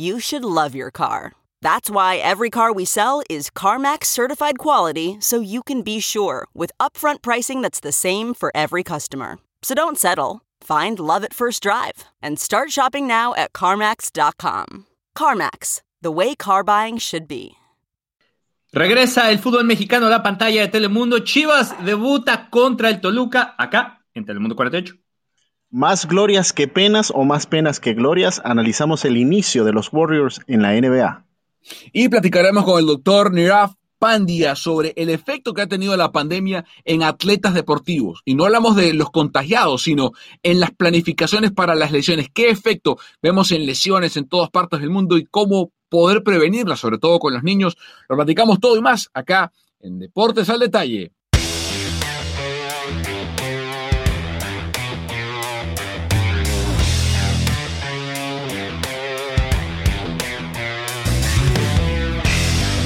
you should love your car. That's why every car we sell is CarMax certified quality so you can be sure with upfront pricing that's the same for every customer. So don't settle. Find love at first drive and start shopping now at CarMax.com. CarMax, the way car buying should be. Regresa el fútbol mexicano a la pantalla de Telemundo. Chivas debuta contra el Toluca acá en Telemundo 48. Más glorias que penas o más penas que glorias, analizamos el inicio de los Warriors en la NBA. Y platicaremos con el doctor Niraf Pandia sobre el efecto que ha tenido la pandemia en atletas deportivos. Y no hablamos de los contagiados, sino en las planificaciones para las lesiones. ¿Qué efecto vemos en lesiones en todas partes del mundo y cómo poder prevenirlas, sobre todo con los niños? Lo platicamos todo y más acá en Deportes al Detalle.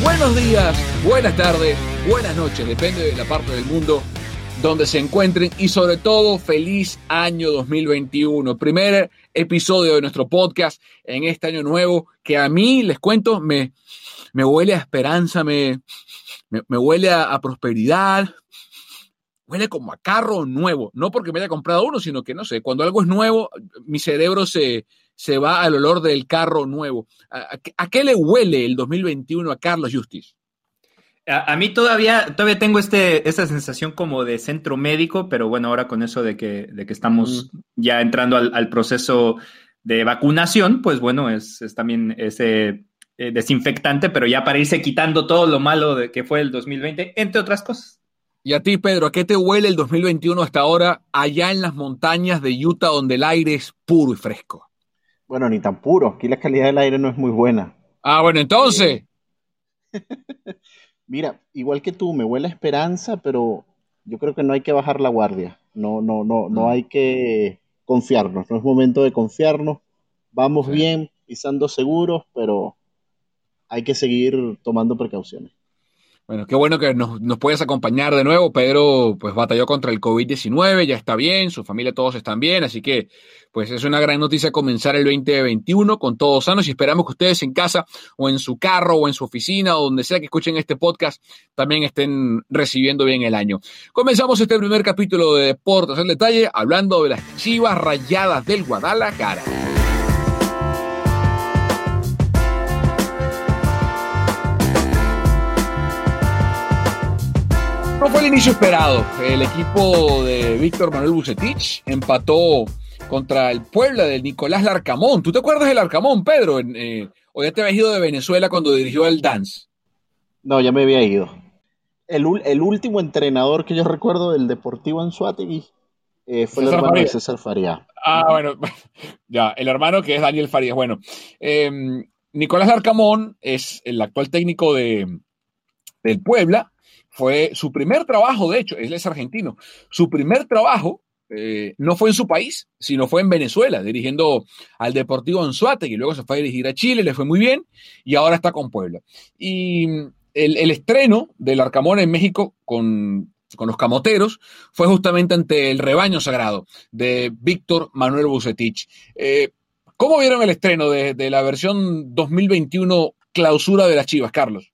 Buenos días, buenas tardes, buenas noches, depende de la parte del mundo donde se encuentren y sobre todo feliz año 2021. Primer episodio de nuestro podcast en este año nuevo que a mí, les cuento, me, me huele a esperanza, me, me, huele a, a, prosperidad, huele como a carro nuevo. No porque me haya comprado uno, sino que no sé, cuando algo es nuevo, mi cerebro se, se va al olor del carro nuevo. ¿A, a qué le huele el 2021 a Carlos Justice? A, a, mí todavía, todavía tengo este, esta sensación como de centro médico, pero bueno, ahora con eso de que, de que estamos mm. ya entrando al, al, proceso de vacunación, pues bueno, es, es también ese eh, desinfectante, pero ya para irse quitando todo lo malo de que fue el 2020, entre otras cosas. Y a ti, Pedro, ¿a qué te huele el 2021 hasta ahora allá en las montañas de Utah donde el aire es puro y fresco? Bueno, ni tan puro. Aquí la calidad del aire no es muy buena. Ah, bueno, entonces. Mira, igual que tú, me huele a esperanza, pero yo creo que no hay que bajar la guardia. No, no, no, no hay que confiarnos. No es momento de confiarnos. Vamos sí. bien, pisando seguros, pero hay que seguir tomando precauciones. Bueno, qué bueno que nos, nos, puedes acompañar de nuevo. Pedro, pues batalló contra el COVID-19, ya está bien, su familia todos están bien, así que pues es una gran noticia comenzar el 2021 con todos sanos y esperamos que ustedes en casa o en su carro o en su oficina o donde sea que escuchen este podcast también estén recibiendo bien el año. Comenzamos este primer capítulo de Deportes en detalle hablando de las chivas rayadas del Guadalajara. No fue el inicio esperado. El equipo de Víctor Manuel Bucetich empató contra el Puebla del Nicolás Larcamón. ¿Tú te acuerdas del Larcamón, Pedro? Eh, ¿O ya te habías ido de Venezuela cuando dirigió el Dance? No, ya me había ido. El, el último entrenador que yo recuerdo del Deportivo Anzuategui eh, fue César el hermano de César Farías. Ah, bueno, ya, el hermano que es Daniel Farías. Bueno, eh, Nicolás Larcamón es el actual técnico de, del Puebla fue su primer trabajo, de hecho, él es argentino, su primer trabajo eh, no fue en su país, sino fue en Venezuela, dirigiendo al Deportivo Anzuate, y luego se fue a dirigir a Chile, le fue muy bien, y ahora está con Puebla. Y el, estreno del Arcamón en México con, los camoteros fue justamente ante el rebaño sagrado de Víctor Manuel Bucetich. Eh, ¿Cómo vieron el estreno de, de la versión 2021 clausura de las Chivas, Carlos?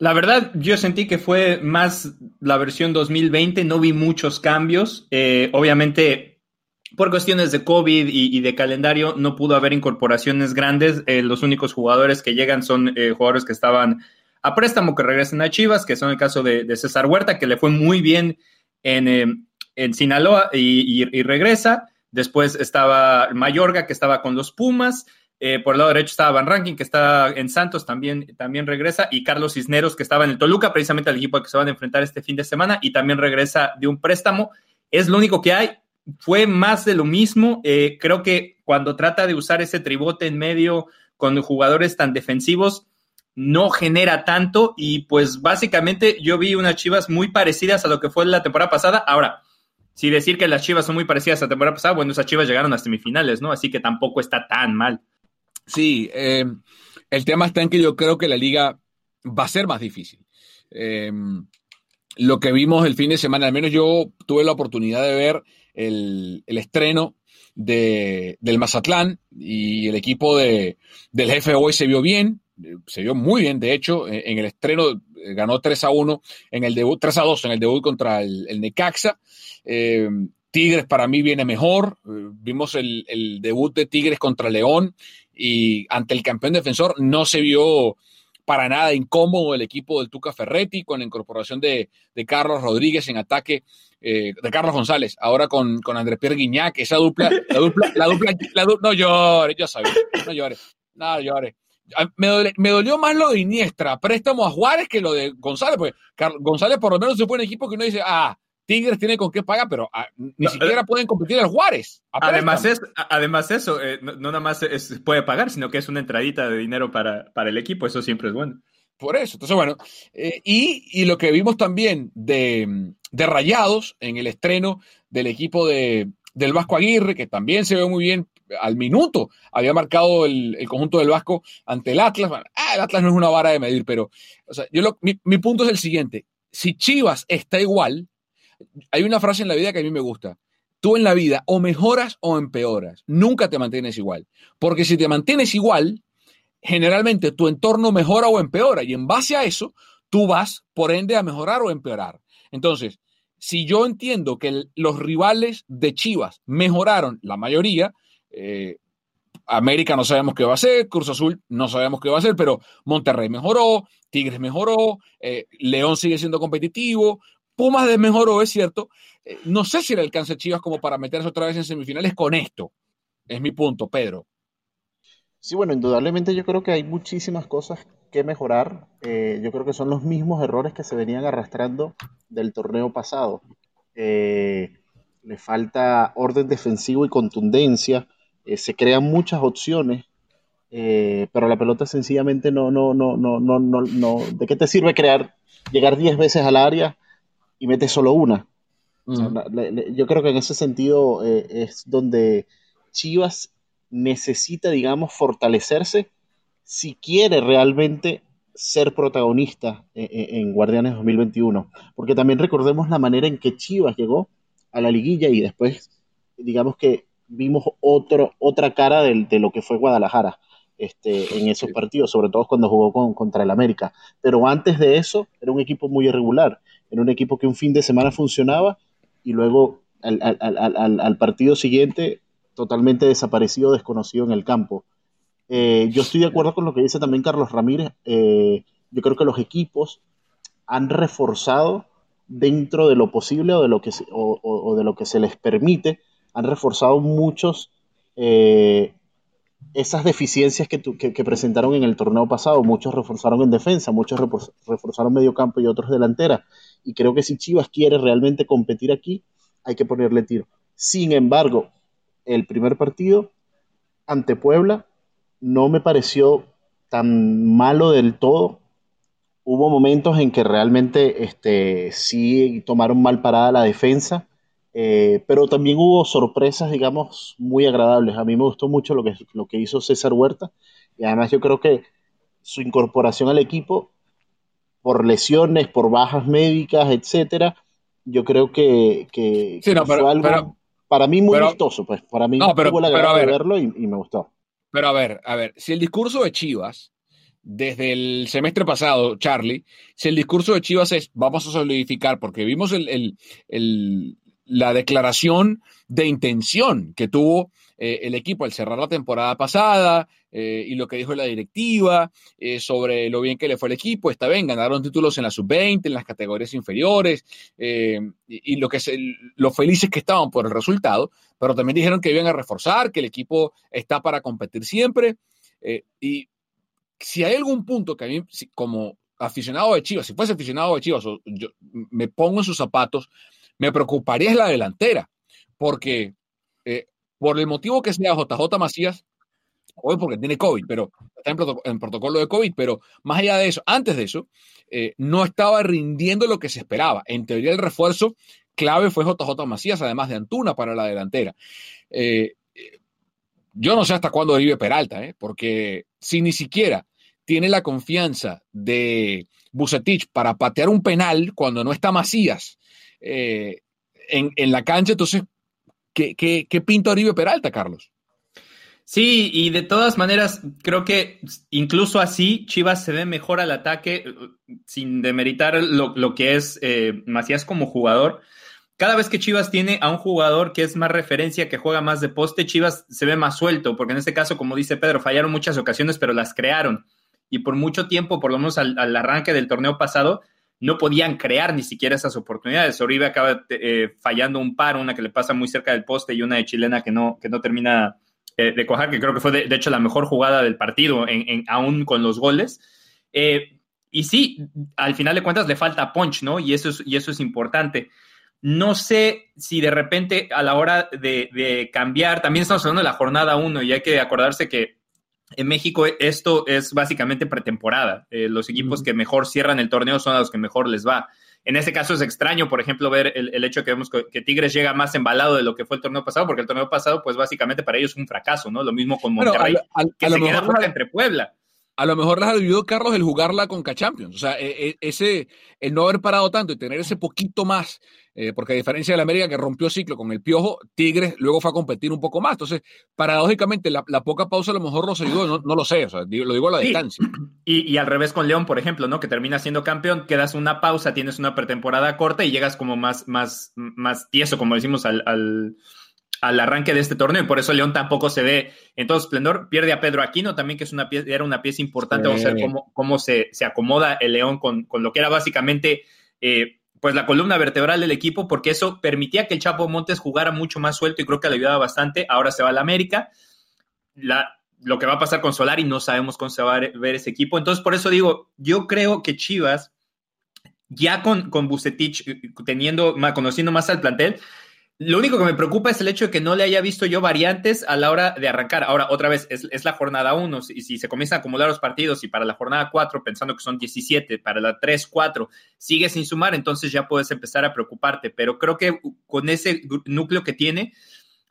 La verdad, yo sentí que fue más la versión 2020, no vi muchos cambios. Eh, obviamente, por cuestiones de COVID y, de calendario, no pudo haber incorporaciones grandes. Eh, los únicos jugadores que llegan son eh, jugadores que estaban a préstamo, que regresan a Chivas, que son el caso de, César Huerta, que le fue muy bien en, Sinaloa y, y regresa. Después estaba Mayorga, que estaba con los Pumas. Eh, por el lado derecho estaba Van Ranking, que está en Santos, también, también regresa, y Carlos Cisneros, que estaba en el Toluca, precisamente al equipo al que se van a enfrentar este fin de semana, y también regresa de un préstamo. Es lo único que hay. Fue más de lo mismo. Eh, creo que cuando trata de usar ese tribote en medio con jugadores tan defensivos, no genera tanto. Y pues básicamente yo vi unas chivas muy parecidas a lo que fue la temporada pasada. Ahora, si decir que las chivas son muy parecidas a la temporada pasada, bueno, esas chivas llegaron a semifinales, ¿no? Así que tampoco está tan mal. Sí, eh, el tema está en que yo creo que la liga va a ser más difícil. Eh, lo que vimos el fin de semana, al menos yo tuve la oportunidad de ver el, estreno de, del Mazatlán y el equipo de, del jefe hoy se vio bien, se vio muy bien, de hecho, en el estreno eh, ganó 3 a 1, en el debut, 3 a 2 en el debut contra el, Necaxa. Tigres para mí viene mejor. Vimos el, el, debut de Tigres contra León y ante el campeón defensor no se vio para nada incómodo el equipo del Tuca Ferretti con la incorporación de, Carlos Rodríguez en ataque, eh, de Carlos González, ahora con, con André Pierre Guignac, esa dupla, la dupla, la dupla, la dupla no llores, yo sabía, no llores, no llores. Me, me, dolió más lo de Iniestra, préstamo a Juárez que lo de González, porque González por lo menos se pone equipo que uno dice, ah, Tigres tiene con qué pagar, pero ah, ni siquiera pueden competir al Juárez. Además, es, además eso, eh, no, nada más puede pagar, sino que es una entradita de dinero para, para el equipo, eso siempre es bueno. Por eso, entonces bueno, eh, y, lo que vimos también de, Rayados en el estreno del equipo de, del Vasco Aguirre, que también se ve muy bien al minuto, había marcado el, conjunto del Vasco ante el Atlas. Ah, el Atlas no es una vara de medir, pero o sea, yo mi, mi punto es el siguiente, si Chivas está igual, hay una frase en la vida que a mí me gusta. Tú en la vida o mejoras o empeoras. Nunca te mantienes igual. Porque si te mantienes igual, generalmente tu entorno mejora o empeora. Y en base a eso, tú vas, por ende, a mejorar o empeorar. Entonces, si yo entiendo que los rivales de Chivas mejoraron, la mayoría, eh, América no sabemos qué va a hacer, Cruz Azul no sabemos qué va a hacer, pero Monterrey mejoró, Tigres mejoró, eh, León sigue siendo competitivo, Pumas desmejoró, es cierto. Eh, no sé si le alcanza Chivas como para meterse otra vez en semifinales con esto. Es mi punto, Pedro. Sí, bueno, indudablemente yo creo que hay muchísimas cosas que mejorar. Eh, yo creo que son los mismos errores que se venían arrastrando del torneo pasado. Eh, le falta orden defensivo y contundencia. se crean muchas opciones, pero la pelota sencillamente no, no, no, no, no, no, no. ¿De qué te sirve crear, llegar 10 veces al área y mete solo una. yo creo que en ese sentido eh, es donde Chivas necesita, digamos, fortalecerse si quiere realmente ser protagonista en, Guardianes 2021. Porque también recordemos la manera en que Chivas llegó a la liguilla y después, digamos que vimos otro, otra cara de, de lo que fue Guadalajara este, en esos partidos, sobre todo cuando jugó con, contra el América. Pero antes de eso era un equipo muy irregular en un equipo que un fin de semana funcionaba y luego al, partido siguiente totalmente desaparecido, desconocido en el campo. Eh, yo estoy de acuerdo con lo que dice también Carlos Ramírez. Eh, yo creo que los equipos han reforzado dentro de lo posible o de lo que se, o, de lo que se les permite, han reforzado muchos eh, esas deficiencias que, presentaron en el torneo pasado. Muchos reforzaron en defensa, muchos reforzaron medio campo y otros delantera. Y creo que si Chivas quiere realmente competir aquí, hay que ponerle tiro. Sin embargo, el primer partido ante Puebla no me pareció tan malo del todo. Hubo momentos en que realmente este, sí tomaron mal parada la defensa Eh, pero también hubo sorpresas, digamos, muy agradables. A mí me gustó mucho lo que, lo que hizo César Huerta y además yo creo que su incorporación al equipo por lesiones, por bajas médicas, etcétera, yo creo que, fue algo para mí muy gustoso, pues para mí no, pero, tuvo la pero de verlo y, me gustó. Pero a ver, a ver, si el discurso de Chivas desde el semestre pasado, Charlie, si el discurso de Chivas es vamos a solidificar, porque vimos el, la declaración de intención que tuvo eh, el equipo al cerrar la temporada pasada eh, y lo que dijo la directiva eh, sobre lo bien que le fue al equipo. Está bien, ganaron títulos en la sub-20, en las categorías inferiores y, lo, que lo felices que estaban por el resultado, pero también dijeron que iban a reforzar, que el equipo está para competir siempre. y si hay algún punto que a mí, como aficionado de Chivas, si fuese aficionado de Chivas, yo me pongo en sus zapatos, me preocuparía es la delantera, porque eh, por el motivo que sea JJ Macías, hoy porque tiene COVID, pero está en, protocolo de COVID, pero más allá de eso, antes de eso, eh, no estaba rindiendo lo que se esperaba. En teoría, el refuerzo clave fue JJ Macías, además de Antuna para la delantera. Eh, yo no sé hasta cuándo vive Peralta, porque si ni siquiera tiene la confianza de Bucetich para patear un penal cuando no está Macías eh, en, la cancha. Entonces, ¿qué, qué, qué pinta Oribe Peralta, Carlos? Sí, y de todas maneras, creo que incluso así Chivas se ve mejor al ataque, sin demeritar lo, lo que es eh, Macías como jugador. Cada vez que Chivas tiene a un jugador que es más referencia, que juega más de poste, Chivas se ve más suelto, porque en este caso, como dice Pedro, fallaron muchas ocasiones, pero las crearon. Y por mucho tiempo, por lo menos al arranque del torneo pasado, no podían crear ni siquiera esas oportunidades. Oribe acaba eh, fallando un par, una que le pasa muy cerca del poste y una de chilena que no, que no termina eh, de cojar, que creo que fue de, hecho la mejor jugada del partido, en, aún con los goles. Eh, y sí, al final de cuentas le falta punch, ¿no? Y eso es, y eso es importante. No sé si de repente a la hora de, cambiar, también estamos hablando de la jornada 1 y hay que acordarse que en México esto es básicamente pretemporada. Eh, los equipos que mejor cierran el torneo son a los que mejor les va. En este caso es extraño, por ejemplo, ver el, hecho que vemos que, Tigres llega más embalado de lo que fue el torneo pasado, porque el torneo pasado, pues básicamente para ellos es un fracaso, ¿no? Lo mismo con Monterrey, que se queda fuera entre Puebla a lo mejor les ayudó, Carlos, el jugarla con K-Champions. O sea, e, e, ese, el no haber parado tanto y tener ese poquito más, eh, porque a diferencia de la América que rompió ciclo con el Piojo, Tigres luego fue a competir un poco más. Entonces, paradójicamente, la, poca pausa a lo mejor los ayudó, no, lo sé, o sea, lo digo a la distancia. Y, al revés con León, por ejemplo, ¿no? Que termina siendo campeón, quedas una pausa, tienes una pretemporada corta y llegas como más, más, más tieso, como decimos, al al arranque de este torneo y por eso León tampoco se ve en todo esplendor. Pierde a Pedro Aquino también, que es una pieza, era una pieza importante. Vamos a ver cómo, cómo se, se, acomoda el León con, con, lo que era básicamente eh, pues la columna vertebral del equipo, porque eso permitía que el Chapo Montes jugara mucho más suelto y creo que le ayudaba bastante. Ahora se va a la América. La, lo que va a pasar con Solari, no sabemos cómo se va a ver ese equipo. Entonces, por eso digo, yo creo que Chivas, ya con, con Bucetich, eh, teniendo, conociendo más al plantel, lo único que me preocupa es el hecho de que no le haya visto yo variantes a la hora de arrancar. Ahora, otra vez, es, la jornada 1, y si, se comienzan a acumular los partidos y para la jornada 4, pensando que son 17, para la 3, 4, sigue sin sumar, entonces ya puedes empezar a preocuparte. Pero creo que con ese núcleo que tiene,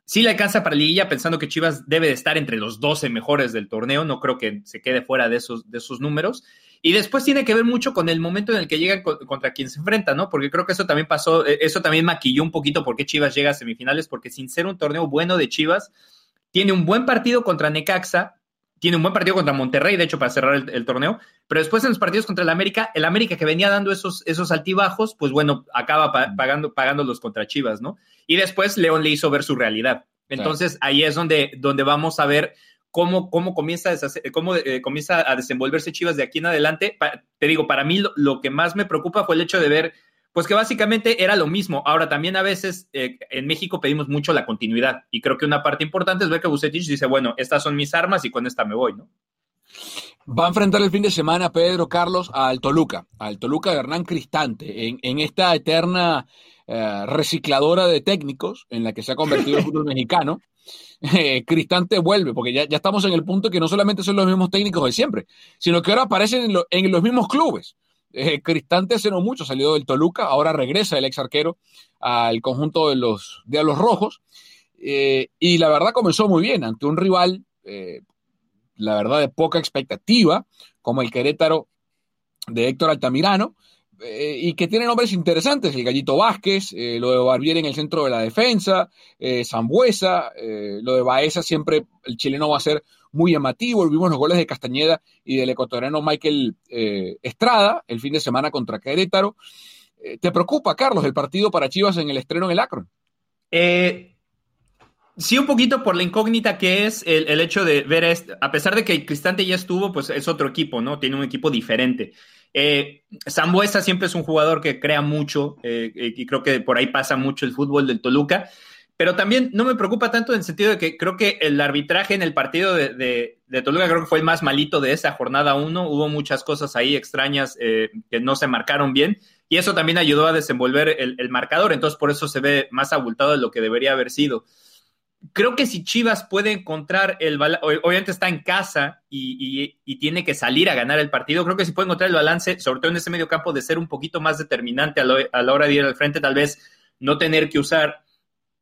sí le alcanza para Liguilla, pensando que Chivas debe de estar entre los 12 mejores del torneo. No creo que se quede fuera de esos, de esos números. Y después tiene que ver mucho con el momento en el que llegan contra quien se enfrenta, ¿no? Porque creo que eso también pasó, eh, eso también maquilló un poquito por qué Chivas llega a semifinales, porque sin ser un torneo bueno de Chivas, tiene un buen partido contra Necaxa, tiene un buen partido contra Monterrey, de hecho, para cerrar el, torneo, pero después en los partidos contra el América, el América que venía dando esos, esos altibajos, pues bueno, acaba pagando, pagándolos contra Chivas, ¿no? Y después León le hizo ver su realidad. Entonces ahí es donde, donde vamos a ver cómo, cómo, comienza, a cómo eh, comienza a desenvolverse Chivas de aquí en adelante. te digo, para mí lo, que más me preocupa fue el hecho de ver, pues que básicamente era lo mismo. Ahora, también a veces eh, en México pedimos mucho la continuidad y creo que una parte importante es ver que Bucetich dice, bueno, estas son mis armas y con esta me voy, ¿no? Va a enfrentar el fin de semana Pedro Carlos al Toluca, al Toluca de Hernán Cristante, en, en esta eterna eh, recicladora de técnicos en la que se ha convertido el fútbol mexicano. Cristante vuelve, porque ya, ya, estamos en el punto que no solamente son los mismos técnicos de siempre, sino que ahora aparecen en, los mismos clubes. Eh, Cristante hace no mucho salió del Toluca, ahora regresa el ex arquero al conjunto de los, de los rojos. Eh, y la verdad comenzó muy bien ante un rival, eh, la verdad, de poca expectativa, como el Querétaro de Héctor Altamirano, eh, y que tiene nombres interesantes, el Gallito Vázquez, lo de Barbier en el centro de la defensa, Zambuesa, lo de Baeza siempre el chileno va a ser muy llamativo, vimos los goles de Castañeda y del ecuatoriano Michael Estrada el fin de semana contra Querétaro. ¿Te preocupa, Carlos, el partido para Chivas en el estreno en el Akron? Eh, Sí, un poquito por la incógnita que es el, hecho de ver, este, a pesar de que el Cristante ya estuvo, pues es otro equipo, ¿no? Tiene un equipo diferente. Eh, Zambuesa siempre es un jugador que crea mucho eh, y creo que por ahí pasa mucho el fútbol del Toluca, pero también no me preocupa tanto en el sentido de que creo que el arbitraje en el partido de, Toluca creo que fue el más malito de esa jornada uno, hubo muchas cosas ahí extrañas eh, que no se marcaron bien y eso también ayudó a desenvolver el marcador, entonces por eso se ve más abultado de lo que debería haber sido creo que si Chivas puede encontrar el balance, obviamente está en casa y, tiene que salir a ganar el partido, creo que si puede encontrar el balance, sobre todo en ese medio campo, de ser un poquito más determinante a, la hora de ir al frente, tal vez no tener que usar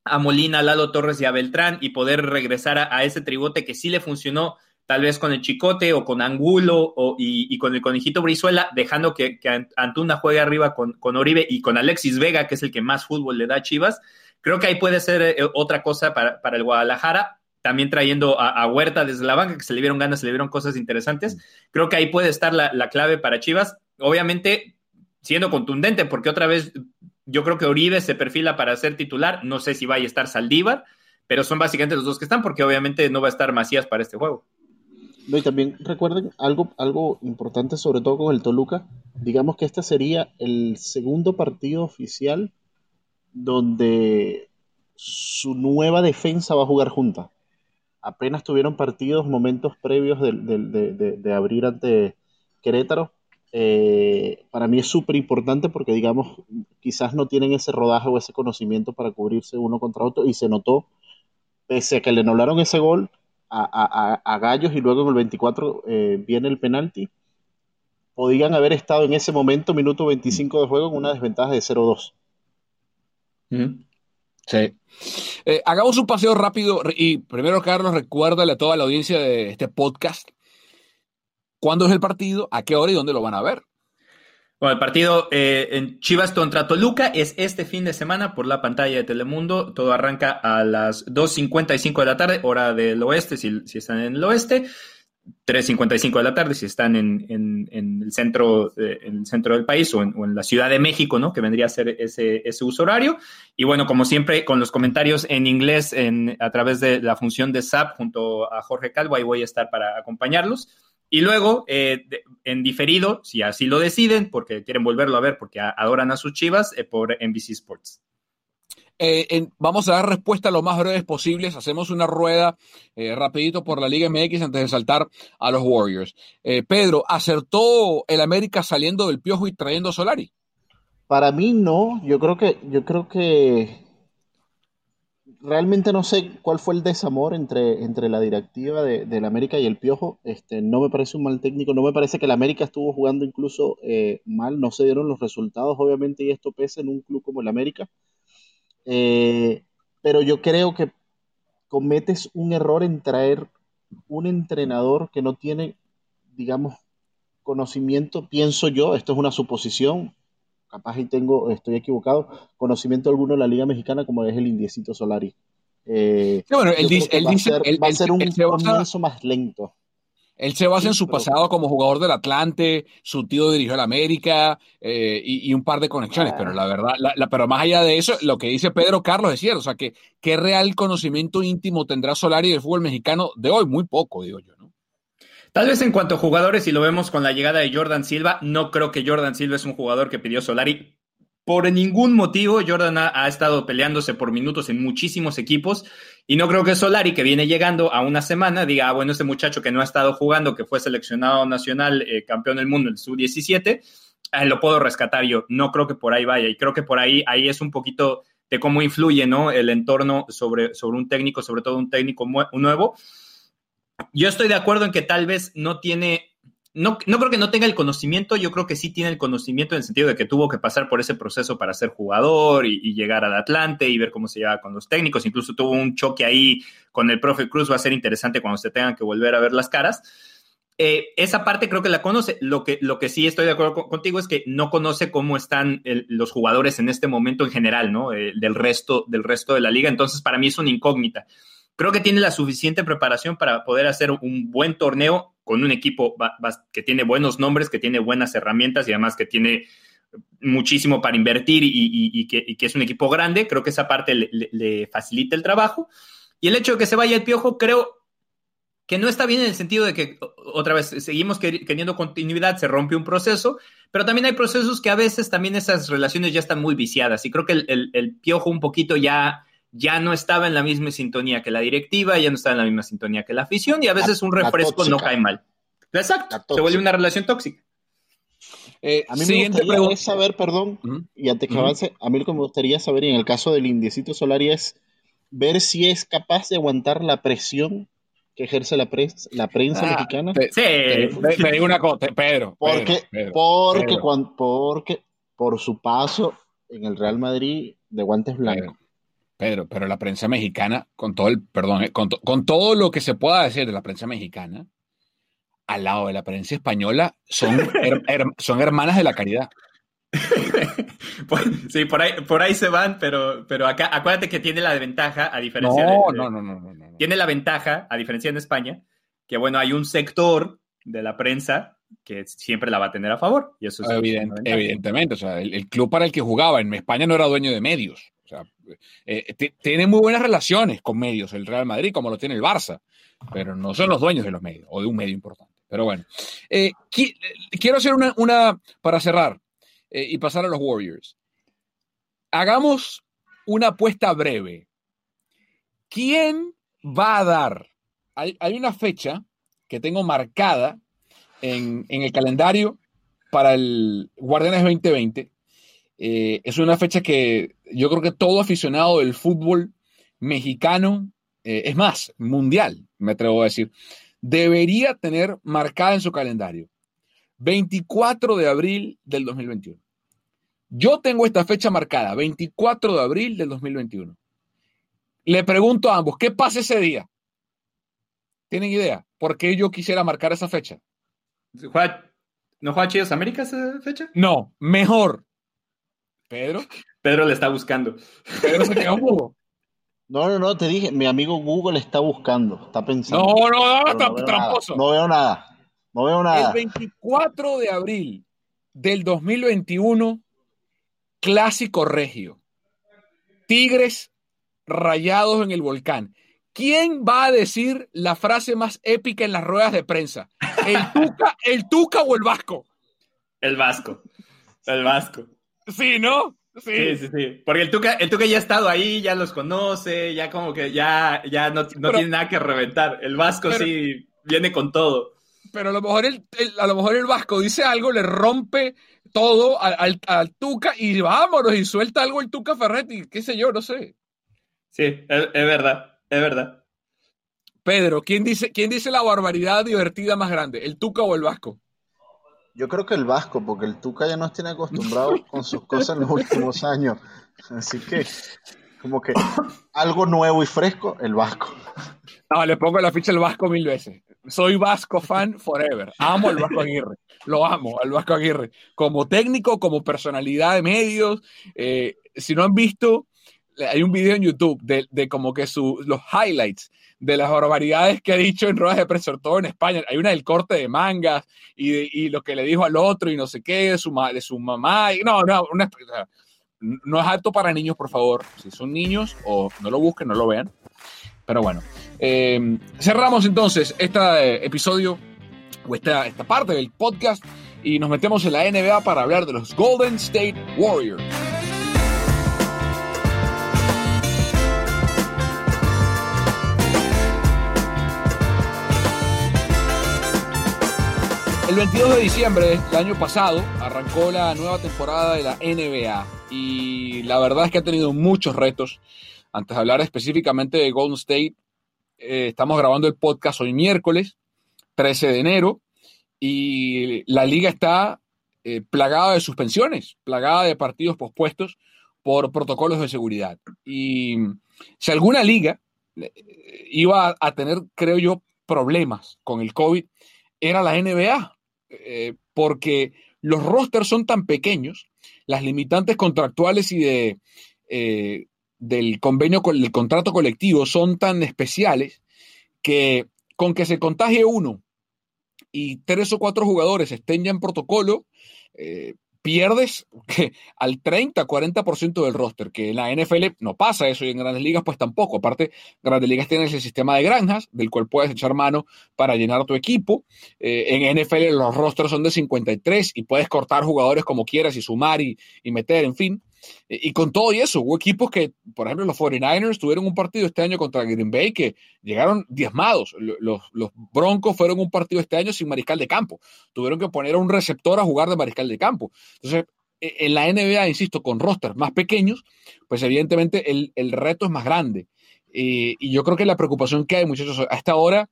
a Molina, a Lalo Torres y a Beltrán y poder regresar a, ese tribote que sí le funcionó tal vez con el Chicote o con Angulo y, con el Conejito Brizuela, dejando que, Antuna juegue arriba con, con Oribe y con Alexis Vega, que es el que más fútbol le da a Chivas Creo que ahí puede ser eh, otra cosa para, el Guadalajara, también trayendo a, Huerta desde la banca, que se le vieron ganas, se le vieron cosas interesantes. Creo que ahí puede estar la, clave para Chivas. Obviamente, siendo contundente, porque otra vez yo creo que Oribe se perfila para ser titular. No sé si vaya a estar Saldívar, pero son básicamente los dos que están, porque obviamente no va a estar Macías para este juego. y también recuerden algo, algo importante, sobre todo con el Toluca. Digamos que este sería el segundo partido oficial donde su nueva defensa va a jugar junta. Apenas tuvieron partidos, momentos previos de, abrir ante Querétaro. Eh, para mí es súper importante porque, digamos, quizás no tienen ese rodaje o ese conocimiento para cubrirse uno contra otro y se notó, pese a que le anularon ese gol a, Gallos y luego en el 24 eh, viene el penalti, podían haber estado en ese momento, minuto 25 de juego, en una desventaja de 0-2. Sí. Eh, hagamos un paseo rápido y primero, Carlos, recuérdale a toda la audiencia de este podcast cuándo es el partido, a qué hora y dónde lo van a ver. Bueno, el partido eh, en Chivas contra Toluca es este fin de semana por la pantalla de Telemundo. Todo arranca a las 2.55 de la tarde, hora del oeste, si, si están en el oeste. 3.55 de la tarde, si están en, el, centro, eh, en el centro del país o en, la Ciudad de México, ¿no? Que vendría a ser ese, ese uso horario. Y bueno, como siempre, con los comentarios en inglés en, a través de la función de SAP junto a Jorge Calvo, ahí voy a estar para acompañarlos. Y luego, eh, en diferido, si así lo deciden, porque quieren volverlo a ver, porque adoran a sus chivas, eh, por NBC Sports. Eh, vamos a dar respuesta lo más breves posibles. Hacemos una rueda eh, rapidito por la Liga MX antes de saltar a los Warriors. Eh, Pedro, ¿acertó el América saliendo del piojo y trayendo a Solari? Para mí no. Yo creo que, yo creo que realmente no sé cuál fue el desamor entre, entre la directiva de, del América y el Piojo. Este, no me parece un mal técnico, no me parece que el América estuvo jugando incluso mal, no se dieron los resultados, obviamente, y esto pesa en un club como el América. Eh, pero yo creo que cometes un error en traer un entrenador que no tiene, digamos, conocimiento, pienso yo, esto es una suposición, capaz y tengo, estoy equivocado, conocimiento alguno de la Liga Mexicana como es el Indiecito Solari. Eh, bueno, él dice, va, a ser un comienzo más lento. Él se basa en su pasado como jugador del Atlante, su tío dirigió el América eh, y, un par de conexiones, pero la verdad, la, pero más allá de eso, lo que dice Pedro Carlos es cierto, o sea, que qué real conocimiento íntimo tendrá Solari del fútbol mexicano de hoy, muy poco, digo yo, ¿no? Tal vez en cuanto a jugadores, si lo vemos con la llegada de Jordan Silva, no creo que Jordan Silva es un jugador que pidió Solari. Por ningún motivo, Jordan ha, estado peleándose por minutos en muchísimos equipos y no creo que Solari, que viene llegando a una semana, diga, ah, bueno, este muchacho que no ha estado jugando, que fue seleccionado nacional, eh, campeón del mundo, el sub-17, eh, lo puedo rescatar yo. No creo que por ahí vaya y creo que por ahí, ahí es un poquito de cómo influye ¿no? el entorno sobre, sobre un técnico, sobre todo un técnico nuevo. Yo estoy de acuerdo en que tal vez no tiene no, no creo que no tenga el conocimiento, yo creo que sí tiene el conocimiento en el sentido de que tuvo que pasar por ese proceso para ser jugador y, llegar al Atlante y ver cómo se lleva con los técnicos. Incluso tuvo un choque ahí con el profe Cruz, va a ser interesante cuando se tengan que volver a ver las caras. Eh, esa parte creo que la conoce. Lo que, lo que sí estoy de acuerdo contigo es que no conoce cómo están los jugadores en este momento en general, ¿no? Eh, del, resto, del resto de la liga. Entonces, para mí es una incógnita. Creo que tiene la suficiente preparación para poder hacer un buen torneo con un equipo que tiene buenos nombres, que tiene buenas herramientas y además que tiene muchísimo para invertir y, que, es un equipo grande. Creo que esa parte le, facilita el trabajo. Y el hecho de que se vaya el piojo, creo que no está bien en el sentido de que, otra vez, seguimos queriendo continuidad, se rompe un proceso, pero también hay procesos que a veces también esas relaciones ya están muy viciadas. Y creo que el, piojo un poquito ya ya no estaba en la misma sintonía que la directiva, ya no estaba en la misma sintonía que la afición y a veces un refresco no cae mal. Exacto, se vuelve una relación tóxica. Eh, a mí me gustaría saber, perdón, y antes que avance, a mí lo que me gustaría saber, y en el caso del Indiecito Solari, es ver si es capaz de aguantar la presión que ejerce la, prensa, la prensa ah, mexicana. sí, me, digo una cosa, Pedro. Porque, porque, porque por su paso en el Real Madrid de guantes blancos. Pedro, pero la prensa mexicana, con todo el, perdón, eh, con, todo lo que se pueda decir de la prensa mexicana, al lado de la prensa española, son, son hermanas de la caridad. sí, por ahí, por ahí se van, pero, pero acá, acuérdate que tiene la ventaja, a diferencia de, no, no, no, no, Tiene la ventaja, a diferencia en España, que bueno, hay un sector de la prensa que siempre la va a tener a favor. Y eso evidentemente, o sea, el, club para el que jugaba en España no era dueño de medios. O sea, eh, tiene muy buenas relaciones con medios el Real Madrid, como lo tiene el Barça, pero no son los dueños de los medios o de un medio importante. Pero bueno, eh, quiero hacer una, para cerrar eh, y pasar a los Warriors. Hagamos una apuesta breve. ¿Quién va a dar? Hay, una fecha que tengo marcada en, en el calendario para el Guardianes 2020 eh, es una fecha que yo creo que todo aficionado del fútbol mexicano, eh, es más, mundial, me atrevo a decir, debería tener marcada en su calendario. 24 de abril del 2021. Yo tengo esta fecha marcada, 24 de abril del 2021. Le pregunto a ambos, ¿qué pasa ese día? ¿Tienen idea? ¿Por qué yo quisiera marcar esa fecha? ¿No juega Chivas América esa fecha? No, mejor. Pedro. Pedro le está buscando. Pedro se quedó mudo. No, no, no, te dije, mi amigo Google está buscando, está pensando. No, no, no, no, tramposo. No veo nada. No veo nada. El 24 de abril del 2021, clásico regio. Tigres rayados en el volcán. ¿Quién va a decir la frase más épica en las ruedas de prensa? ¿El Tuca, el tuca o el Vasco? El Vasco. El Vasco. Sí, ¿no? Sí. sí, sí, Porque el Tuca, el Tuca ya ha estado ahí, ya los conoce, ya como que ya, ya no, tiene nada que reventar. El Vasco sí viene con todo. Pero a lo mejor el, a lo mejor el Vasco dice algo, le rompe todo al, al, Tuca y vámonos y suelta algo el Tuca Ferretti, qué sé yo, no sé. Sí, es, es verdad, es verdad. Pedro, ¿quién dice, ¿quién dice la barbaridad divertida más grande, el Tuca o el Vasco? Yo creo que el Vasco, porque el Tuca ya nos tiene acostumbrados con sus cosas en los últimos años. Así que, como que algo nuevo y fresco, el Vasco. No, le pongo la ficha al Vasco mil veces. Soy Vasco fan forever. Amo al Vasco Aguirre. Lo amo, al Vasco Aguirre. Como técnico, como personalidad de medios. Eh, si no han visto, hay un video en YouTube de, de como que su, los highlights de las barbaridades que ha dicho en ruedas de prensa, todo en España. Hay una del corte de mangas y, y, lo que le dijo al otro y no sé qué, de su, de su mamá. Y, no, no, no es apto para niños, por favor. Si son niños, o no lo busquen, no lo vean. Pero bueno, eh, cerramos entonces este episodio o esta, esta parte del podcast y nos metemos en la NBA para hablar de los Golden State Warriors. El 22 de diciembre del año pasado arrancó la nueva temporada de la NBA y la verdad es que ha tenido muchos retos. Antes de hablar específicamente de Golden State, eh, estamos grabando el podcast hoy miércoles 13 de enero y la liga está eh, plagada de suspensiones, plagada de partidos pospuestos por protocolos de seguridad. Y si alguna liga eh, iba a tener, creo yo, problemas con el COVID, era la NBA, eh, porque los rosters son tan pequeños, las limitantes contractuales y de, del convenio, del contrato colectivo son tan especiales que con que se contagie uno y tres o cuatro jugadores estén ya en protocolo, eh, pierdes al 30, 40% del roster, que en la NFL no pasa eso y en grandes ligas pues tampoco. Aparte, grandes ligas tienes el sistema de granjas, del cual puedes echar mano para llenar tu equipo. Eh, en NFL los rosters son de 53 y puedes cortar jugadores como quieras y sumar y, y meter, en fin. Y con todo y eso, hubo equipos que, por ejemplo, los 49ers tuvieron un partido este año contra Green Bay que llegaron diezmados. Los, los, Broncos fueron un partido este año sin mariscal de campo. Tuvieron que poner a un receptor a jugar de mariscal de campo. Entonces, e, en la NBA, insisto, con rosters más pequeños, pues evidentemente el, el reto es más grande. y yo creo que la preocupación que hay, muchachos, a esta hora,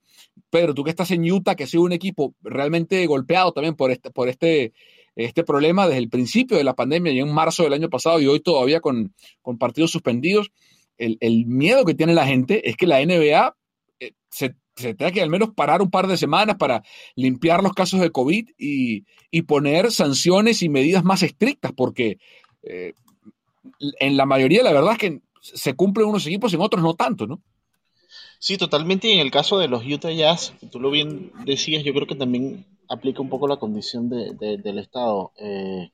Pedro, tú que estás en Utah, que ha sido un equipo realmente golpeado también por este, por este este problema desde el principio de la pandemia y en marzo del año pasado y hoy todavía con, partidos suspendidos. El, miedo que tiene la gente es que la NBA eh, se, tenga que al menos parar un par de semanas para limpiar los casos de COVID y, poner sanciones y medidas más estrictas, porque eh, en la mayoría la verdad es que se cumplen unos equipos y en otros no tanto, ¿no? Sí, totalmente. Y en el caso de los Utah Jazz, tú lo bien decías, yo creo que también aplica un poco la condición de, del estado. Eh,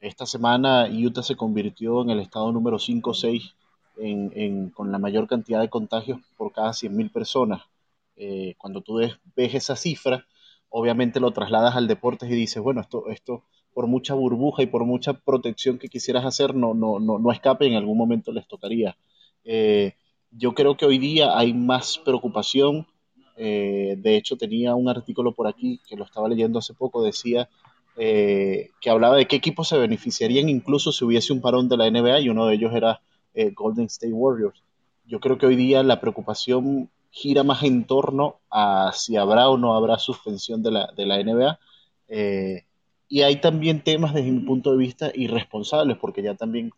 esta semana Utah se convirtió en el estado número 5 o 6 en, con la mayor cantidad de contagios por cada 100.000 personas. Eh, cuando tú ves, esa cifra, obviamente lo trasladas al deporte y dices, bueno, esto, esto por mucha burbuja y por mucha protección que quisieras hacer, no, no, no, no escape, en algún momento les tocaría. Eh, yo creo que hoy día hay más preocupación eh, de hecho, tenía un artículo por aquí que lo estaba leyendo hace poco, decía eh, que hablaba de qué equipos se beneficiarían incluso si hubiese un parón de la NBA y uno de ellos era eh, Golden State Warriors. Yo creo que hoy día la preocupación gira más en torno a si habrá o no habrá suspensión de la, de la NBA. y hay también temas desde mi punto de vista irresponsables, porque ya también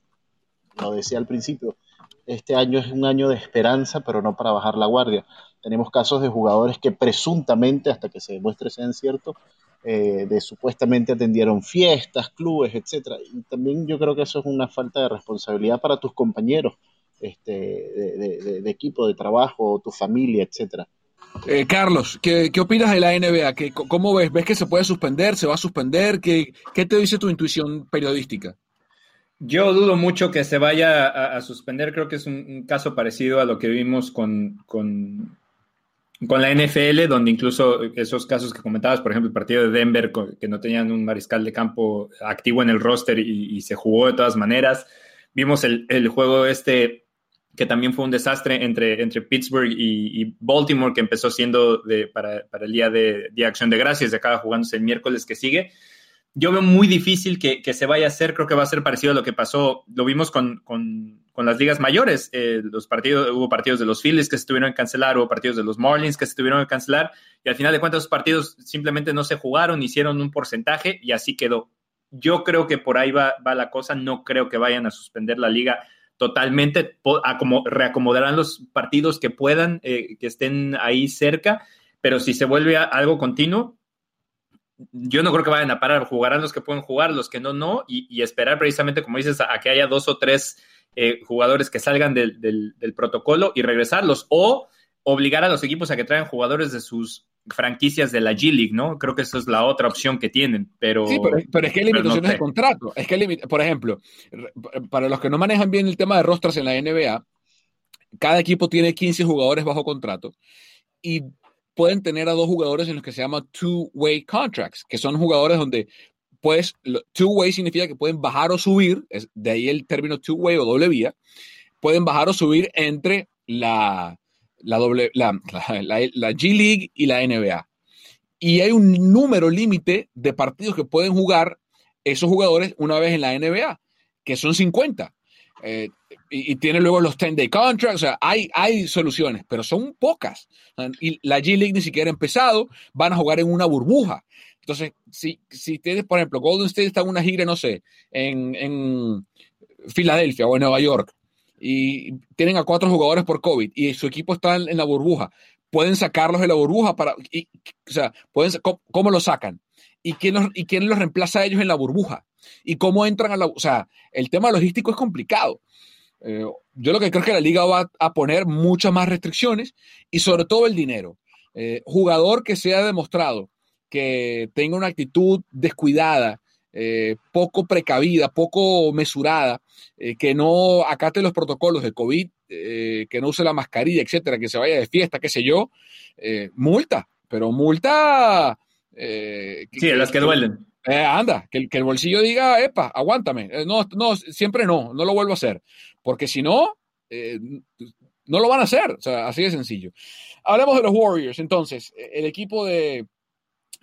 lo decía al principio, este año es un año de esperanza, pero no para bajar la guardia. Tenemos casos de jugadores que presuntamente, hasta que se demuestre sean ciertos, eh, de supuestamente atendieron fiestas, clubes, etcétera. Y también yo creo que eso es una falta de responsabilidad para tus compañeros este, de, equipo, de trabajo, tu familia, etcétera. Eh, Carlos, ¿qué, opinas de la NBA? ¿Qué, ¿Cómo ves? ¿Ves que se puede suspender? ¿Se va a suspender? ¿Qué, qué te dice tu intuición periodística? Yo dudo mucho que se vaya a, suspender. Creo que es un, caso parecido a lo que vimos con, con, la NFL, donde incluso esos casos que comentabas, por ejemplo, el partido de Denver, que no tenían un mariscal de campo activo en el roster y, se jugó de todas maneras. Vimos el, juego este que también fue un desastre entre, entre Pittsburgh y, Baltimore, que empezó siendo de, para, el día de, de Acción de Gracias, de acaba jugándose el miércoles que sigue yo veo muy difícil que, se vaya a hacer, creo que va a ser parecido a lo que pasó, lo vimos con, las ligas mayores, eh, los partidos, hubo partidos de los Phillies que se tuvieron que cancelar, hubo partidos de los Marlins que se tuvieron que cancelar, y al final de cuentas los partidos simplemente no se jugaron, hicieron un porcentaje y así quedó. Yo creo que por ahí va, la cosa, no creo que vayan a suspender la liga totalmente, a como reacomodarán los partidos que puedan, eh, que estén ahí cerca, pero si se vuelve algo continuo, yo no creo que vayan a parar, jugarán los que pueden jugar, los que no, no, y, esperar precisamente, como dices, a, que haya dos o tres eh, jugadores que salgan del, protocolo y regresarlos, o obligar a los equipos a que traigan jugadores de sus franquicias de la G League, ¿no? Creo que esa es la otra opción que tienen, pero... Sí, pero, es que hay limitaciones de contrato. Es que, por ejemplo, para los que no manejan bien el tema de rostras en la NBA, cada equipo tiene 15 jugadores bajo contrato y pueden tener a dos jugadores en los que se llama two-way contracts, que son jugadores donde pues two-way significa que pueden bajar o subir, es de ahí el término two-way o doble vía, pueden bajar o subir entre la, la, doble, la, la G League y la NBA. Y hay un número límite de partidos que pueden jugar esos jugadores una vez en la NBA, que son 50. Eh, y, tiene luego los 10-day contracts, o sea, hay, hay soluciones, pero son pocas. Y la G-League ni siquiera ha empezado, van a jugar en una burbuja. Entonces, si, si tienes, por ejemplo, Golden State está en una gira, no sé, en, en Filadelfia o en Nueva York, y tienen a cuatro jugadores por COVID y su equipo está en, la burbuja, pueden sacarlos de la burbuja para, o sea, pueden, ¿cómo, lo sacan? ¿Y quién, los, ¿Y quién los reemplaza a ellos en la burbuja? ¿Y cómo entran a la, o sea, el tema logístico es complicado. Eh, yo lo que creo es que la liga va a poner muchas más restricciones y sobre todo el dinero. Eh, jugador que se ha demostrado que tenga una actitud descuidada, eh, poco precavida, poco mesurada, que no acate los protocolos de COVID, que no use la mascarilla, etcétera, que se vaya de fiesta, qué sé yo, multa, pero multa. Sí, las que duelen. anda, que, que, el bolsillo diga, epa, aguántame. no, no, siempre no, no lo vuelvo a hacer porque si no, eh, no lo van a hacer. O sea, así de sencillo. Hablemos de los Warriors. Entonces, el equipo de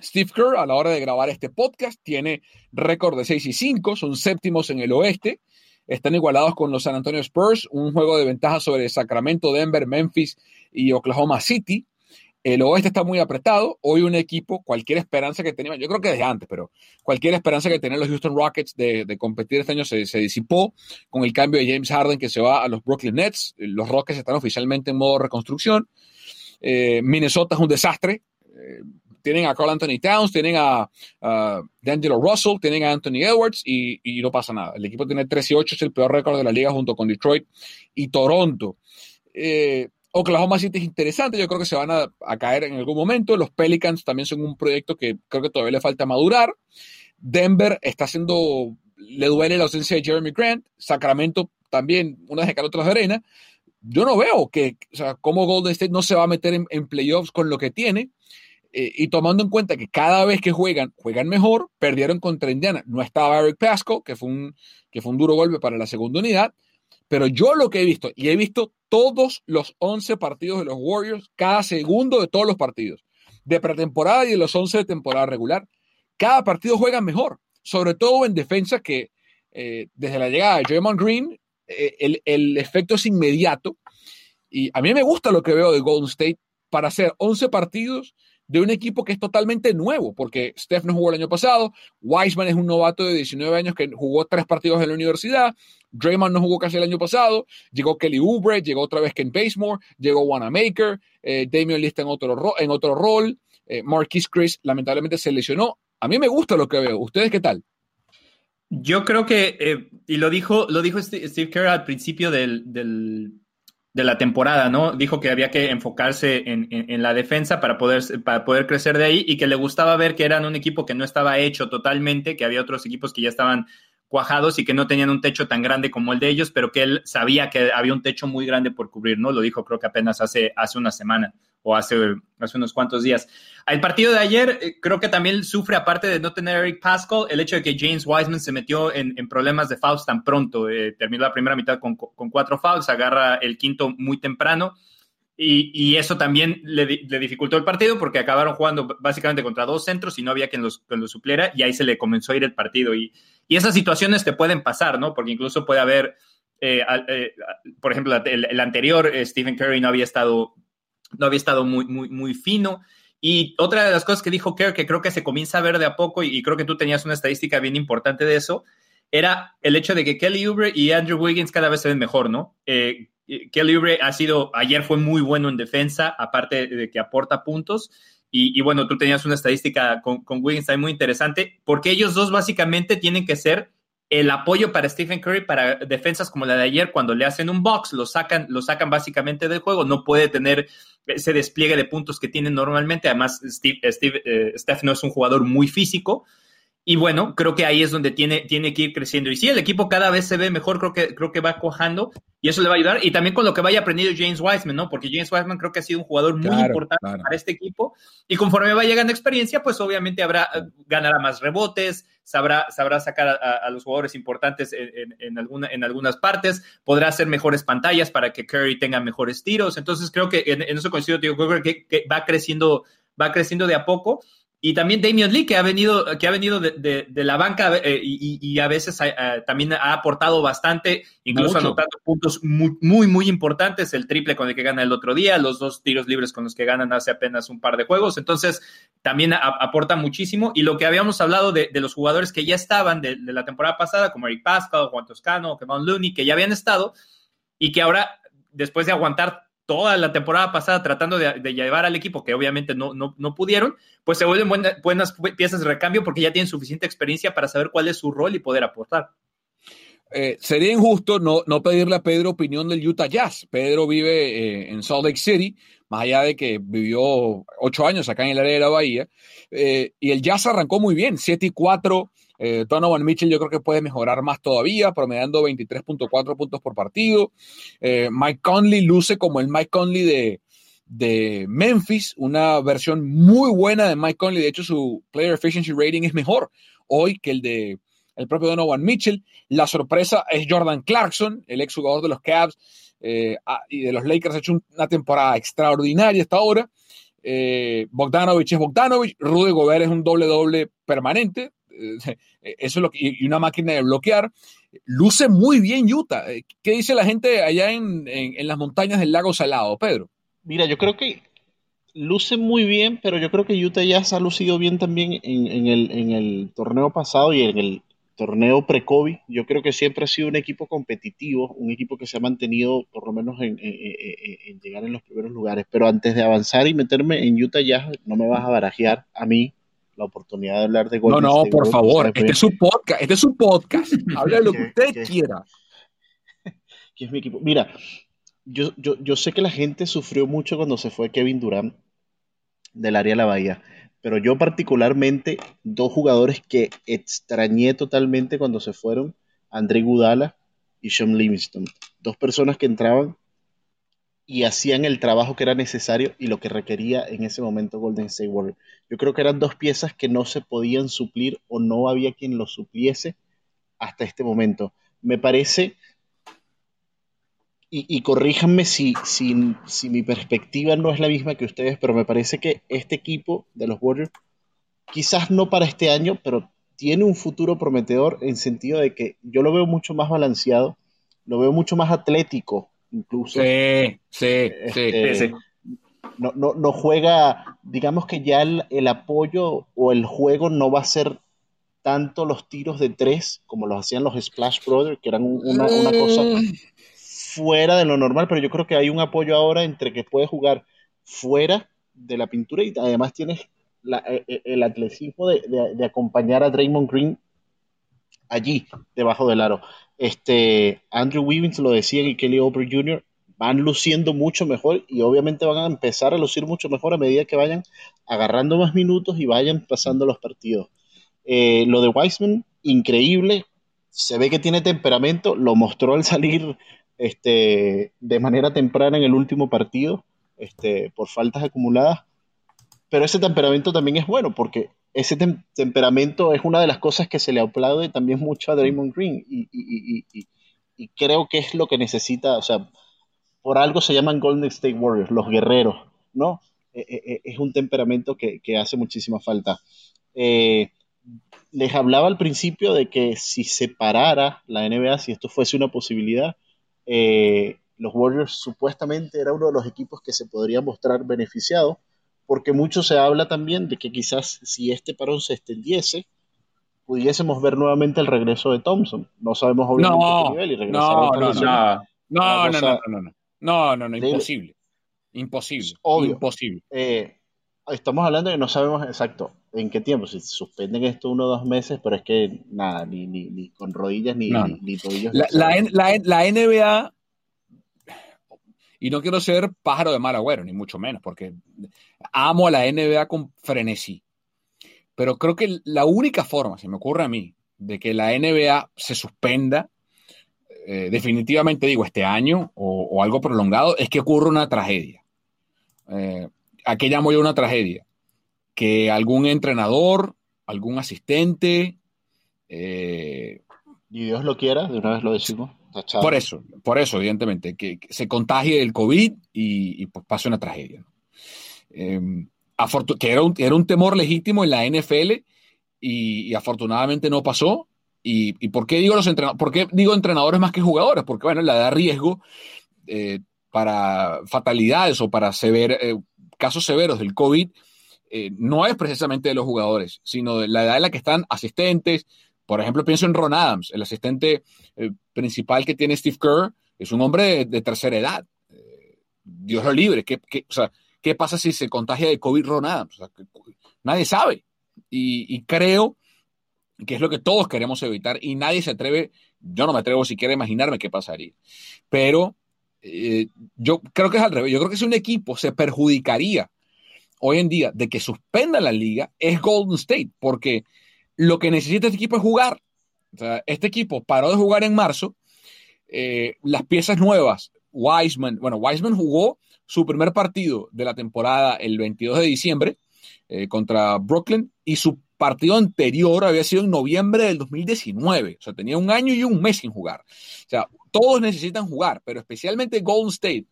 Steve Kerr, a la hora de grabar este podcast, tiene récord de 6 y 5, son séptimos en el oeste. Están igualados con los San Antonio Spurs, un juego de ventaja sobre Sacramento, Denver, Memphis y Oklahoma City. El oeste está muy apretado. Hoy un equipo, cualquier esperanza que tenía, yo creo que desde antes, pero cualquier esperanza que tenían los Houston Rockets de, competir este año se, disipó con el cambio de James Harden que se va a los Brooklyn Nets. Los Rockets están oficialmente en modo reconstrucción. Eh, Minnesota es un desastre. Eh, tienen a Carl Anthony Towns, tienen a, D'Angelo Russell, tienen a Anthony Edwards y, no pasa nada. El equipo tiene 13 y 8, es el peor récord de la liga junto con Detroit y Toronto. Eh, Oklahoma City es interesante, yo creo que se van a, caer en algún momento. Los Pelicans también son un proyecto que creo que todavía le falta madurar. Denver está haciendo, le duele la ausencia de Jeremy Grant. Sacramento también, una de otras de arena. Yo no veo que, o sea, cómo Golden State no se va a meter en, playoffs con lo que tiene. Eh, y tomando en cuenta que cada vez que juegan, juegan mejor, perdieron contra Indiana. No estaba Eric Pasco, que fue un, que fue un duro golpe para la segunda unidad. Pero yo lo que he visto, y he visto todos los 11 partidos de los Warriors, cada segundo de todos los partidos, de pretemporada y de los 11 de temporada regular, cada partido juega mejor, sobre todo en defensa que eh, desde la llegada de Draymond Green, eh, el, el efecto es inmediato. Y a mí me gusta lo que veo de Golden State para hacer 11 partidos de un equipo que es totalmente nuevo, porque Steph no jugó el año pasado, Wiseman es un novato de 19 años que jugó tres partidos en la universidad, Draymond no jugó casi el año pasado, llegó Kelly Oubre, llegó otra vez Ken Basemore, llegó Wanamaker, eh, Damian otro, en otro rol, eh, Marquis Chris lamentablemente se lesionó. A mí me gusta lo que veo. ¿Ustedes qué tal? Yo creo que, eh, y lo dijo, lo dijo Steve Kerr al principio del, de la temporada, ¿no? Dijo que había que enfocarse en, la defensa para poder, para poder crecer de ahí y que le gustaba ver que eran un equipo que no estaba hecho totalmente, que había otros equipos que ya estaban cuajados y que no tenían un techo tan grande como el de ellos, pero que él sabía que había un techo muy grande por cubrir, ¿no? Lo dijo creo que apenas hace, hace una semana o hace, hace unos cuantos días. El partido de ayer eh, creo que también sufre, aparte de no tener Eric Pascal, el hecho de que James Wiseman se metió en, problemas de fouls tan pronto. Eh, terminó la primera mitad con, cuatro fouls, agarra el quinto muy temprano. Y, eso también le, dificultó el partido porque acabaron jugando básicamente contra dos centros y no había quien los, supliera y ahí se le comenzó a ir el partido. Y, esas situaciones te pueden pasar, ¿no? Porque incluso puede haber, eh, por ejemplo, el, anterior, Stephen Curry no había estado no había estado muy, muy, muy fino. Y otra de las cosas que dijo Kerr, que creo que se comienza a ver de a poco, y, creo que tú tenías una estadística bien importante de eso, era el hecho de que Kelly Oubre y Andrew Wiggins cada vez se ven mejor, ¿no? Eh, Kelly Oubre ha sido, ayer fue muy bueno en defensa, aparte de que aporta puntos. Y, bueno, tú tenías una estadística con, con ahí muy interesante, porque ellos dos básicamente tienen que ser el apoyo para Stephen Curry para defensas como la de ayer, cuando le hacen un box, lo sacan, lo sacan básicamente del juego, no puede tener ese despliegue de puntos que tiene normalmente. Además, Steve, Steve eh, Steph no es un jugador muy físico. Y bueno, creo que ahí es donde tiene, tiene que ir creciendo. Y sí, el equipo cada vez se ve mejor, creo que, creo que va cuajando y eso le va a ayudar. Y también con lo que vaya aprendiendo James Wiseman, ¿no? Porque James Wiseman creo que ha sido un jugador muy importante para este equipo. Y conforme va llegando experiencia, pues obviamente habrá, ganará más rebotes, sabrá, sabrá sacar a, los jugadores importantes en, alguna, en algunas partes, podrá hacer mejores pantallas para que Curry tenga mejores tiros. Entonces creo que en, eso coincido, digo, creo que, que va creciendo, va creciendo de a poco y también Damian Lee, que ha venido, que ha venido de, la banca eh, y, a veces también ha aportado bastante, incluso anotando puntos muy, muy, muy importantes, el triple con el que gana el otro día, los dos tiros libres con los que ganan hace apenas un par de juegos. Entonces, también aporta muchísimo. Y lo que habíamos hablado de, los jugadores que ya estaban de, la temporada pasada, como Eric Pascal, Juan Toscano, Kevin Looney, que ya habían estado y que ahora, después de aguantar toda la temporada pasada tratando de, llevar al equipo, que obviamente no, no, pudieron, pues se vuelven buenas piezas de recambio porque ya tienen suficiente experiencia para saber cuál es su rol y poder aportar. Eh, sería injusto no, no, pedirle a Pedro opinión del Utah Jazz. Pedro vive eh, en Salt Lake City, más allá de que vivió ocho años acá en el área de la Bahía, eh, y el Jazz arrancó muy bien, 7 y 4 eh, Donovan Mitchell yo creo que puede mejorar más todavía, promediando 23.4 puntos por partido. Eh, Mike Conley luce como el Mike Conley de, de Memphis, una versión muy buena de Mike Conley. De hecho, su player efficiency rating es mejor hoy que el de el propio Donovan Mitchell. La sorpresa es Jordan Clarkson, el ex jugador de los Cavs eh, ah, y de los Lakers, ha hecho una temporada extraordinaria hasta ahora. Bogdanovich es Bogdanovich, Rudy Gobert es un doble-doble permanente, eh, eso es lo que, y una máquina de bloquear. Luce muy bien Utah. Eh, ¿Qué dice la gente allá en, las montañas del lago Salado, Pedro? Mira, yo creo que luce muy bien, pero yo creo que Utah ya se ha lucido bien también en, el, torneo pasado y en el torneo pre-COVID. Yo creo que siempre ha sido un equipo competitivo, un equipo que se ha mantenido por lo menos en, en llegar en los primeros lugares. Pero antes de avanzar y meterme en Utah ya no me vas a barajear a mí la oportunidad de hablar de Golden No, no, por favor, este es su podcast, este es su podcast. Hable de lo que usted quiera. ¿Qué es mi equipo? Mira, yo, yo, yo sé que la gente sufrió mucho cuando se fue Kevin Durant del área de la Bahía, pero yo particularmente dos jugadores que extrañé totalmente cuando se fueron, André Gudala y Sean Livingston. Dos personas que entraban y hacían el trabajo que era necesario y lo que requería en ese momento Golden State Warriors. Yo creo que eran dos piezas que no se podían suplir o no había quien lo supliese hasta este momento. Me parece, y, corríjanme si, si, si mi perspectiva no es la misma que ustedes, pero me parece que este equipo de los Warriors, quizás no para este año, pero tiene un futuro prometedor en sentido de que yo lo veo mucho más balanceado, lo veo mucho más atlético incluso. Sí, sí, este, sí, No, no, no, juega, digamos que ya el, apoyo o el juego no va a ser tanto los tiros de tres como los hacían los Splash Brothers, que eran una, cosa mm. Fuera de lo normal, pero yo creo que hay un apoyo ahora entre que puedes jugar fuera de la pintura y además tienes e, e, el atletismo de, de, acompañar a Draymond Green allí, debajo del aro. Este, Andrew Wiggins lo decía y Kelly Oubre Jr. van luciendo mucho mejor y obviamente van a empezar a lucir mucho mejor a medida que vayan agarrando más minutos y vayan pasando los partidos. Eh, lo de Wiseman, increíble, se ve que tiene temperamento, lo mostró al salir este, de manera temprana en el último partido, este, por faltas acumuladas, pero ese temperamento también es bueno porque ese temperamento es una de las cosas que se le aplaude también mucho a Draymond Green y, creo que es lo que necesita, o sea, por algo se llaman Golden State Warriors, los guerreros, ¿no? E, e, e, es un temperamento que, hace muchísima falta. Eh, les hablaba al principio de que si se parara la NBA, si esto fuese una posibilidad, eh, los Warriors supuestamente era uno de los equipos que se podría mostrar beneficiado porque mucho se habla también de que quizás si este parón se extendiese, pudiésemos ver nuevamente el regreso de Thompson. No sabemos obviamente no, qué nivel y regresar no, a no, no, no, no, no, no, no, no, no, imposible. Imposible. Obvio. Imposible. Eh, estamos hablando de que no sabemos exacto en qué tiempo. Si suspenden esto uno o dos meses, pero es que nada, ni, ni, ni con rodillas ni, ni, tobillos. La, la, la, la, NBA y no quiero ser pájaro de mal agüero, ni mucho menos, porque amo a la NBA con frenesí. Pero creo que la única forma, se me ocurre a mí, de que la NBA se suspenda, eh, definitivamente digo, este año o, algo prolongado, es que ocurra una tragedia. Eh, ¿A qué llamo yo una tragedia? Que algún entrenador, algún asistente... Eh, y Dios lo quiera, de una vez lo decimos por eso, por eso, evidentemente, que, se contagie el COVID y, pues pase una tragedia. Em, que era un, era un temor legítimo en la NFL y, afortunadamente no pasó. Y, por, qué digo los ¿por qué digo entrenadores más que jugadores? Porque, bueno, la da riesgo eh, para fatalidades o para eh, casos severos del COVID eh, no es precisamente de los jugadores, sino de la edad en la que están asistentes. Por ejemplo, pienso en Ron Adams, el asistente principal que tiene Steve Kerr, es un hombre de, tercera edad. Dios lo libre. ¿Qué, o sea, ¿qué, pasa si se contagia de COVID Ron Adams? nadie sabe. Y, creo que es lo que todos queremos evitar y nadie se atreve, yo no me atrevo siquiera a imaginarme qué pasaría. Pero eh, yo creo que es al revés. Yo creo que si un equipo se perjudicaría hoy en día de que suspenda la liga es Golden State, porque lo que necesita este equipo es jugar. este equipo paró de jugar en marzo. Eh, las piezas nuevas, Wiseman, bueno, Wiseman jugó su primer partido de la temporada el 22 de diciembre eh, contra Brooklyn y su partido anterior había sido en noviembre del 2019. O sea, tenía un año y un mes sin jugar. O sea, todos necesitan jugar, pero especialmente Golden State,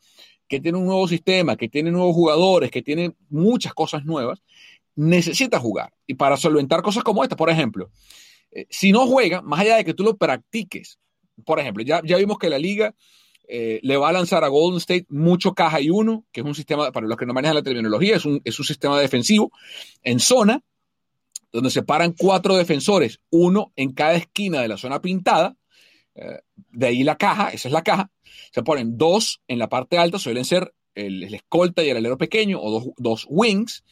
que tiene un nuevo sistema, que tiene nuevos jugadores, que tiene muchas cosas nuevas, necesita jugar. Y para solventar cosas como esta, por ejemplo, eh, si no juega, más allá de que tú lo practiques, por ejemplo, ya, vimos que la liga eh, le va a lanzar a Golden State mucho caja y uno, que es un sistema, para los que no manejan la terminología, es un sistema defensivo en zona, donde se paran cuatro defensores, uno en cada esquina de la zona pintada, de ahí la caja, esa es la caja, se ponen dos en la parte alta, suelen ser el, escolta y el alero pequeño, o dos, dos, wings,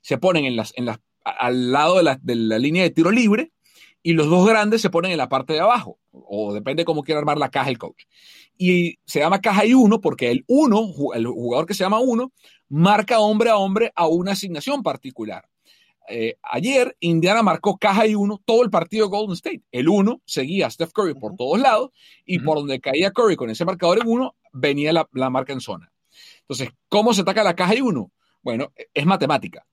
se ponen en las, en las, al lado de la, de la línea de tiro libre, y los dos grandes se ponen en la parte de abajo, o depende cómo quiera armar la caja el coach. Y se llama caja y uno porque el uno, el jugador que se llama uno, marca hombre a hombre a una asignación particular. Eh, ayer Indiana marcó caja y uno todo el partido de Golden State. El uno seguía a Steph Curry por todos lados y por donde caía Curry con ese marcador en uno, venía la, la marca en zona. Entonces, ¿cómo se ataca la caja y uno? Bueno, es matemática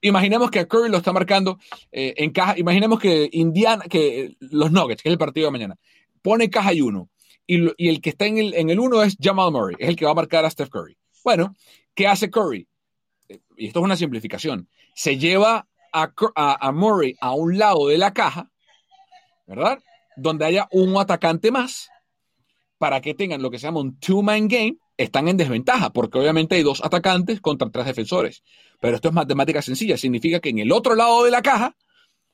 imaginemos que Curry lo está marcando eh, en caja. Imaginemos que Indiana, que los Nuggets, que es el partido de mañana, pone caja y uno. Y, el que está en el, en el uno es Jamal Murray, es el que va a marcar a Steph Curry. Bueno, ¿qué hace Curry? Y esto es una simplificación. Se lleva a, a Murray a un lado de la caja, ¿verdad? Donde haya un atacante más para que tengan lo que se llama un two-man game están en desventaja, porque obviamente hay dos atacantes contra tres defensores. Pero esto es matemática sencilla, significa que en el otro lado de la caja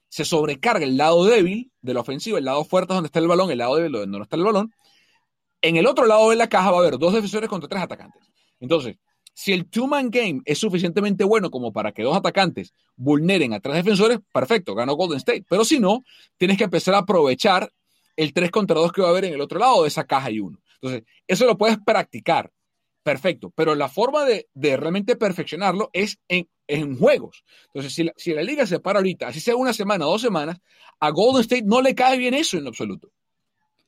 se sobrecarga el lado débil de la ofensiva, el lado fuerte donde está el balón, el lado débil donde no está el balón. En el otro lado de la caja va a haber dos defensores contra tres atacantes. Entonces, si el two-man game es suficientemente bueno como para que dos atacantes vulneren a tres defensores, perfecto, ganó Golden State. Pero si no, tienes que empezar a aprovechar el 3 contra 2 que va a haber en el otro lado de esa caja y uno. Entonces, eso lo puedes practicar perfecto, pero la forma de, realmente perfeccionarlo es en, juegos. Entonces, si la, si la, liga se para ahorita, así sea una semana dos semanas, a Golden State no le cae bien eso en absoluto.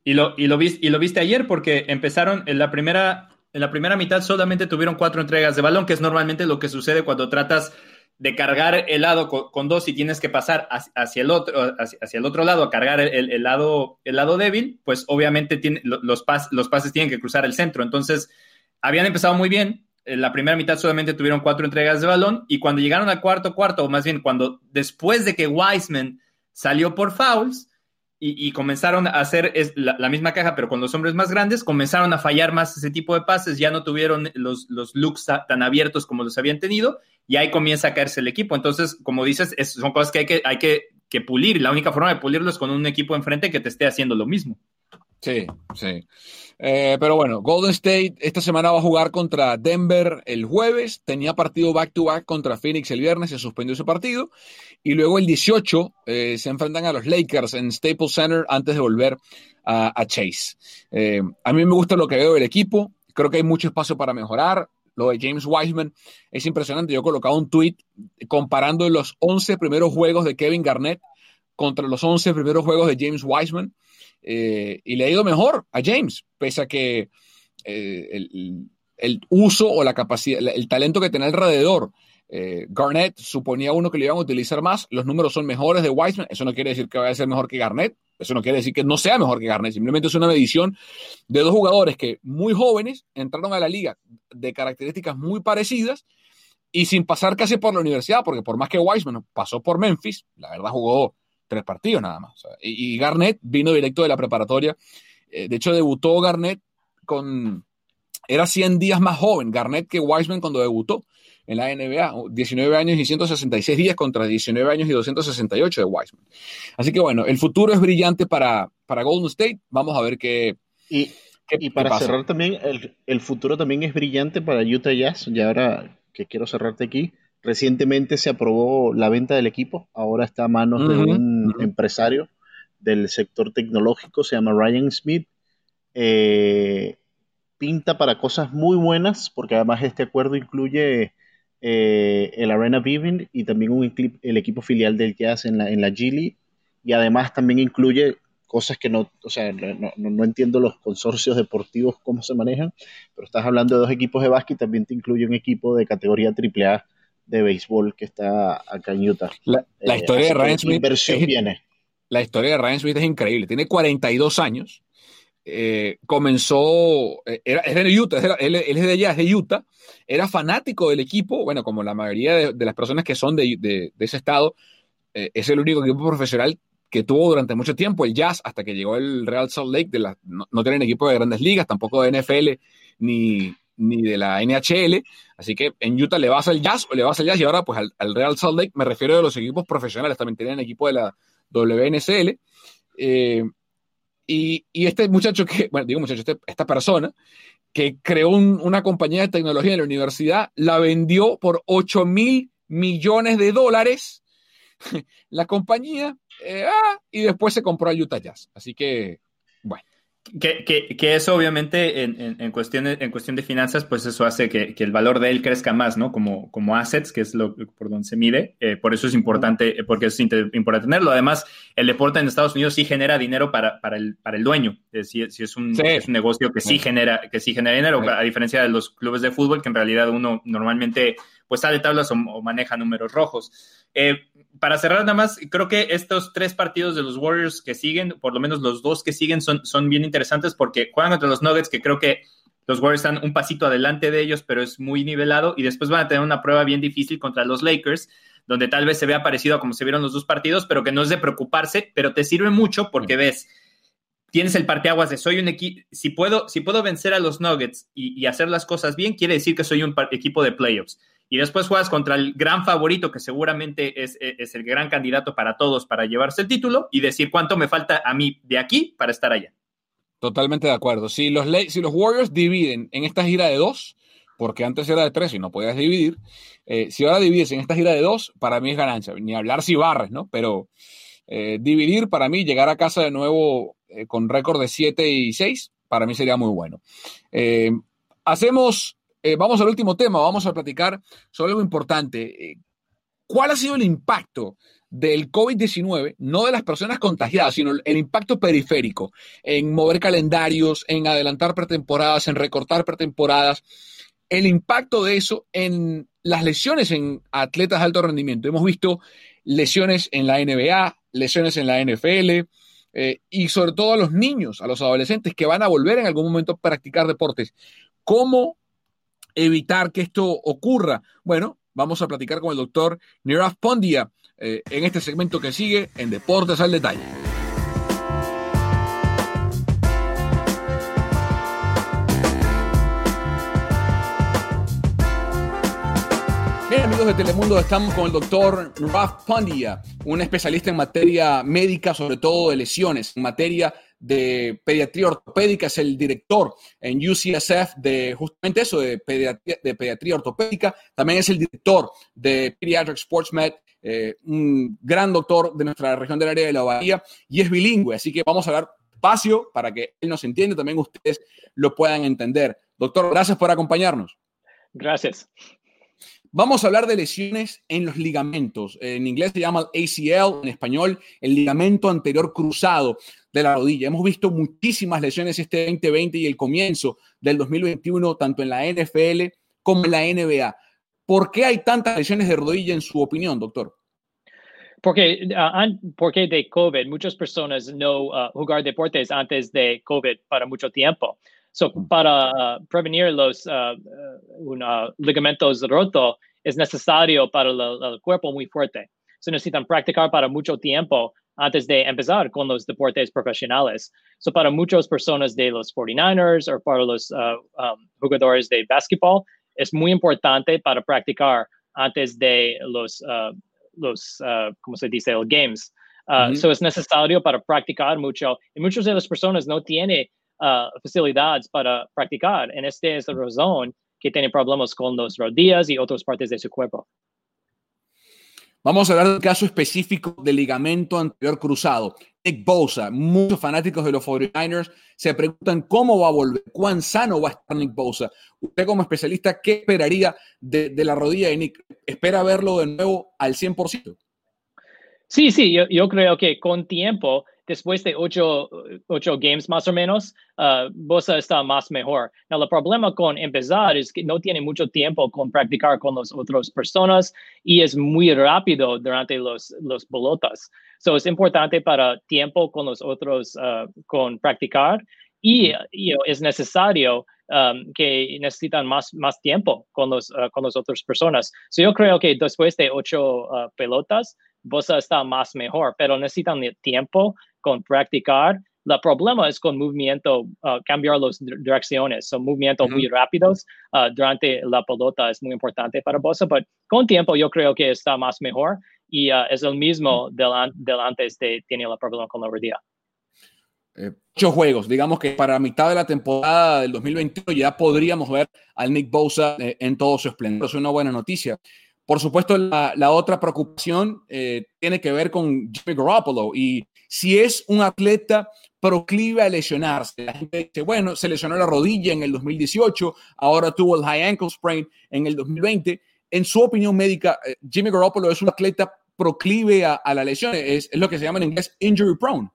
Y lo, y lo, viste, y lo viste ayer porque empezaron en la primera, en la primera mitad solamente tuvieron cuatro entregas de balón, que es normalmente lo que sucede cuando tratas de cargar el lado con, dos y tienes que pasar hacia el otro, hacia, el otro lado a cargar el, lado, el lado débil, pues obviamente los, los pases tienen que cruzar el centro. Entonces, habían empezado muy bien. En la primera mitad solamente tuvieron cuatro entregas de balón y cuando llegaron al cuarto cuarto, o más bien cuando después de que Wiseman salió por fouls y, comenzaron a hacer la, misma caja, pero con los hombres más grandes, comenzaron a fallar más ese tipo de pases, ya no tuvieron los, los looks tan abiertos como los habían tenido y ahí comienza a caerse el equipo. Entonces, como dices, son cosas que hay que, hay que, que pulir. La única forma de pulirlo es con un equipo enfrente que te esté haciendo lo mismo. Sí, sí. Eh, pero bueno, Golden State esta semana va a jugar contra Denver el jueves. Tenía partido back-to-back contra Phoenix el viernes, se suspendió ese partido. Y luego el 18 eh, se enfrentan a los Lakers en Staples Center antes de volver a, Chase. Eh, a mí me gusta lo que veo del equipo. Creo que hay mucho espacio para mejorar. Lo de James Wiseman es impresionante. Yo he colocado un tweet comparando los 11 primeros juegos de Kevin Garnett contra los 11 primeros juegos de James Wiseman. Eh, y le ha ido mejor a James, pese a que eh, el, uso o la capacidad, el, talento que tiene alrededor. Eh, Garnett suponía uno que le iban a utilizar más, los números son mejores de Wiseman, eso no quiere decir que vaya a ser mejor que Garnett, eso no quiere decir que no sea mejor que Garnett, simplemente es una medición de dos jugadores que muy jóvenes entraron a la liga de características muy parecidas y sin pasar casi por la universidad, porque por más que Wiseman pasó por Memphis, la verdad jugó tres partidos nada más. y, Garnett vino directo de la preparatoria. Eh, de hecho, debutó Garnett con... Era 100 días más joven Garnett que Wiseman cuando debutó en la NBA. 19 años y 166 días contra 19 años y 268 de Wiseman. Así que bueno, el futuro es brillante para, para Golden State. Vamos a ver qué... Y, y para cerrar también, el, el futuro también es brillante para Utah Jazz. Y ahora que quiero cerrarte aquí, recientemente se aprobó la venta del equipo, ahora está a manos de un empresario del sector tecnológico, se llama Ryan Smith. Eh, pinta para cosas muy buenas, porque además este acuerdo incluye eh, el Arena Vivint y también un, el equipo filial del Jazz en la, en la G League, y además también incluye cosas que no, o sea, no, no, entiendo los consorcios deportivos cómo se manejan, pero estás hablando de dos equipos de básquet, también te incluye un equipo de categoría AAA de béisbol que está acá en Utah. La, eh, historia de Ryan Smith es, La historia de Ryan Smith es increíble. Tiene 42 años. Eh, comenzó, eh, era, es de Utah, él, es de allá, es de Utah. Era fanático del equipo, bueno, como la mayoría de, las personas que son de, de, ese estado, es el único equipo profesional que tuvo durante mucho tiempo el Jazz hasta que llegó el Real Salt Lake. De la, no, tienen equipo de grandes ligas, tampoco de NFL ni, ni de la NHL. Así que en Utah le vas al Jazz o le vas al Jazz y ahora pues al, Real Salt Lake. Me refiero a los equipos profesionales, también tienen equipo de la WNSL. Eh, y, y, este muchacho que, bueno, digo muchacho, este, esta persona que creó una compañía de tecnología en la universidad, la vendió por 8 mil millones de dólares. la compañía eh, ah, y después se compró a Utah Jazz. Así que. Que, que, que, eso obviamente en, en, cuestión de, en cuestión de finanzas, pues eso hace que, que, el valor de él crezca más, ¿no? Como, como assets, que es lo por donde se mide. Eh, por eso es importante, porque es importante tenerlo. Además, el deporte en Estados Unidos sí genera dinero para, para, el, para el dueño. Si, si es, un, es, un, negocio que sí, genera, que sí genera dinero, a diferencia de los clubes de fútbol, que en realidad uno normalmente pues sale tablas o, o maneja números rojos. Eh, para cerrar nada más, creo que estos tres partidos de los Warriors que siguen, por lo menos los dos que siguen, son, son bien interesantes porque juegan contra los Nuggets, que creo que los Warriors están un pasito adelante de ellos, pero es muy nivelado, y después van a tener una prueba bien difícil contra los Lakers, donde tal vez se vea parecido a como se vieron los dos partidos, pero que no es de preocuparse, pero te sirve mucho porque ves, tienes el parteaguas de soy un equipo, si puedo, si puedo vencer a los Nuggets y, y hacer las cosas bien, quiere decir que soy un equipo de playoffs y después juegas contra el gran favorito, que seguramente es, el gran candidato para todos para llevarse el título, y decir cuánto me falta a mí de aquí para estar allá. Totalmente de acuerdo. Si los, si los Warriors dividen en esta gira de dos, porque antes era de tres y no podías dividir, eh, si ahora divides en esta gira de dos, para mí es ganancia. Ni hablar si barres, ¿no? Pero eh, dividir para mí, llegar a casa de nuevo eh, con récord de 7 y 6, para mí sería muy bueno. hacemos eh, vamos al último tema, vamos a platicar sobre algo importante. Eh, ¿Cuál ha sido el impacto del COVID-19, no de las personas contagiadas, sino el impacto periférico en mover calendarios, en adelantar pretemporadas, en recortar pretemporadas? El impacto de eso en las lesiones en atletas de alto rendimiento. Hemos visto lesiones en la NBA, lesiones en la NFL, eh, y sobre todo a los niños, a los adolescentes que van a volver en algún momento a practicar deportes. ¿Cómo evitar que esto ocurra? Bueno, vamos a platicar con el doctor Nirav Pondia eh, en este segmento que sigue en Deportes al Detalle. Bien, amigos de Telemundo, estamos con el doctor Nirav Pondia, un especialista en materia médica, sobre todo de lesiones, en materia de pediatría ortopédica, es el director en UCSF de justamente eso, de pediatría, ortopédica. También es el director de Pediatric Sports Med, eh, un gran doctor de nuestra región del área de la Bahía y es bilingüe. Así que vamos a hablar espacio para que él nos entienda, también ustedes lo puedan entender. Doctor, gracias por acompañarnos. Gracias. Vamos a hablar de lesiones en los ligamentos. En inglés se llama ACL, en español el ligamento anterior cruzado de la rodilla. Hemos visto muchísimas lesiones este 2020 y el comienzo del 2021, tanto en la NFL como en la NBA. ¿Por qué hay tantas lesiones de rodilla en su opinión, doctor? Porque, uh, porque de COVID, muchas personas no uh, jugar deportes antes de COVID para mucho tiempo. So, para uh, prevenir los ligamentos rotos, es necesario para el, cuerpo muy fuerte. Se necesitan practicar para mucho tiempo antes de empezar con los deportes profesionales. So para muchas personas de los 49ers o para los uh, um, jugadores de básquetbol, es muy importante para practicar antes de los, uh, los uh, ¿cómo se dice?, los games. Uh, so es necesario para practicar mucho. Y muchas de las personas no tienen uh, facilidades para practicar. En esta es la razón que tienen problemas con las rodillas y otras partes de su cuerpo. Vamos a hablar del caso específico del ligamento anterior cruzado. Nick Bosa, muchos fanáticos de los 49ers se preguntan cómo va a volver, cuán sano va a estar Nick Bosa. Usted como especialista, ¿qué esperaría de, de la rodilla de Nick? ¿Espera verlo de nuevo al 100%? Sí, sí, yo, yo, creo que con tiempo, después de ocho, ocho games más o menos, uh, Bosa está más mejor. No, el problema con empezar es que no tiene mucho tiempo con practicar con las otras personas y es muy rápido durante los, los pelotas. So es importante para tiempo con los otros, uh, con practicar y es necesario um, que necesitan más, más tiempo con, los, uh, con las otras personas. So yo creo que después de ocho uh, pelotas, Bosa está más mejor, pero necesitan tiempo con practicar. El problema es con movimiento, uh, cambiar las direcciones, son movimientos muy rápidos uh, durante la pelota es muy importante para Bosa, pero con tiempo yo creo que está más mejor y uh, es el mismo del, del, antes de tener el problema con la rodilla. Eh, ocho juegos, digamos que para mitad de la temporada del 2021 ya podríamos ver al Nick Bosa eh, en todo su esplendor. Es una buena noticia. Por supuesto, la, la otra preocupación eh, tiene que ver con Jimmy Garoppolo y si es un atleta proclive a lesionarse. La gente dice, bueno, se lesionó la rodilla en el 2018, ahora tuvo el high ankle sprain en el 2020. En su opinión médica, eh, Jimmy Garoppolo es un atleta proclive a, a la lesión, es, es, lo que se llama en inglés injury prone.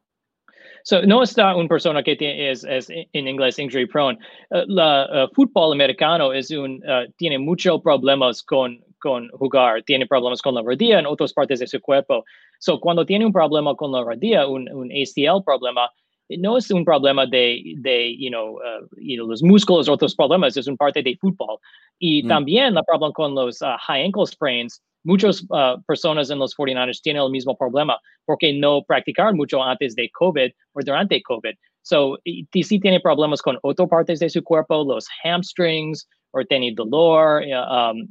So, no está una persona que tiene, es, es en inglés injury prone. Uh, la uh, fútbol americano es un, uh, tiene muchos problemas con, con jugar, tiene problemas con la rodilla en otras partes de su cuerpo. So, cuando tiene un problema con la rodilla, un, un ACL problema, no es un problema de, de you know, uh, you know, los músculos, otros problemas, es un parte de fútbol. Y mm. también el problema con los uh, high ankle sprains, muchas uh, personas en los 49ers tienen el mismo problema porque no practicar mucho antes de COVID o durante COVID. So, si tiene problemas con otras partes de su cuerpo, los hamstrings, o tiene dolor um,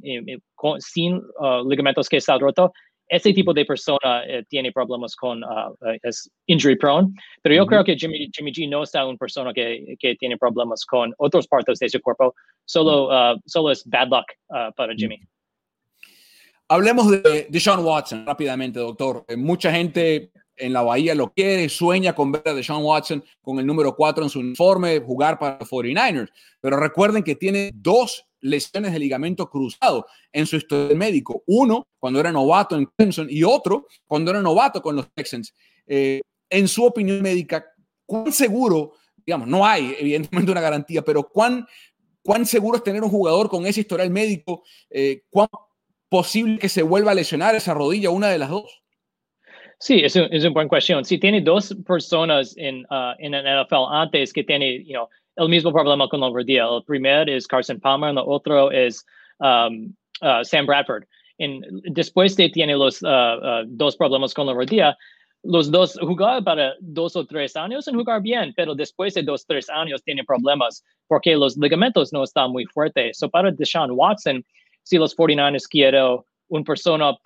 con, sin uh, ligamentos que está roto, ese tipo de persona eh, tiene problemas con uh, es injury prone, pero yo uh -huh. creo que Jimmy, Jimmy G no está una persona que, que tiene problemas con otras partes de su cuerpo, solo, uh, solo es bad luck para Jimmy. Hablemos de, de Sean Watson rápidamente, doctor. Eh, mucha gente en la Bahía lo quiere, sueña con ver a Deshaun Watson con el número 4 en su uniforme, jugar para los 49ers. Pero recuerden que tiene dos lesiones de ligamento cruzado en su historial médico. Uno cuando era novato en Clemson y otro cuando era novato con los Texans. Eh, en su opinión médica, ¿cuán seguro, digamos, no hay evidentemente una garantía, pero cuán, cuán seguro es tener un jugador con ese historial médico? Eh, ¿Cuán posible que se vuelva a lesionar esa rodilla, una de las dos? Sí, es, un, es una buena cuestión. Si tiene dos personas en, uh, en el NFL antes que tienen you know, el mismo problema con la rodilla, el primero es Carson Palmer, el otro es um, uh, Sam Bradford. En, después de tiene los uh, dos problemas con la rodilla, los dos jugar para dos o tres años en jugar bien, pero después de dos tres años tiene problemas porque los ligamentos no están muy fuertes. So para Deshaun Watson, si los 49ers quieren una persona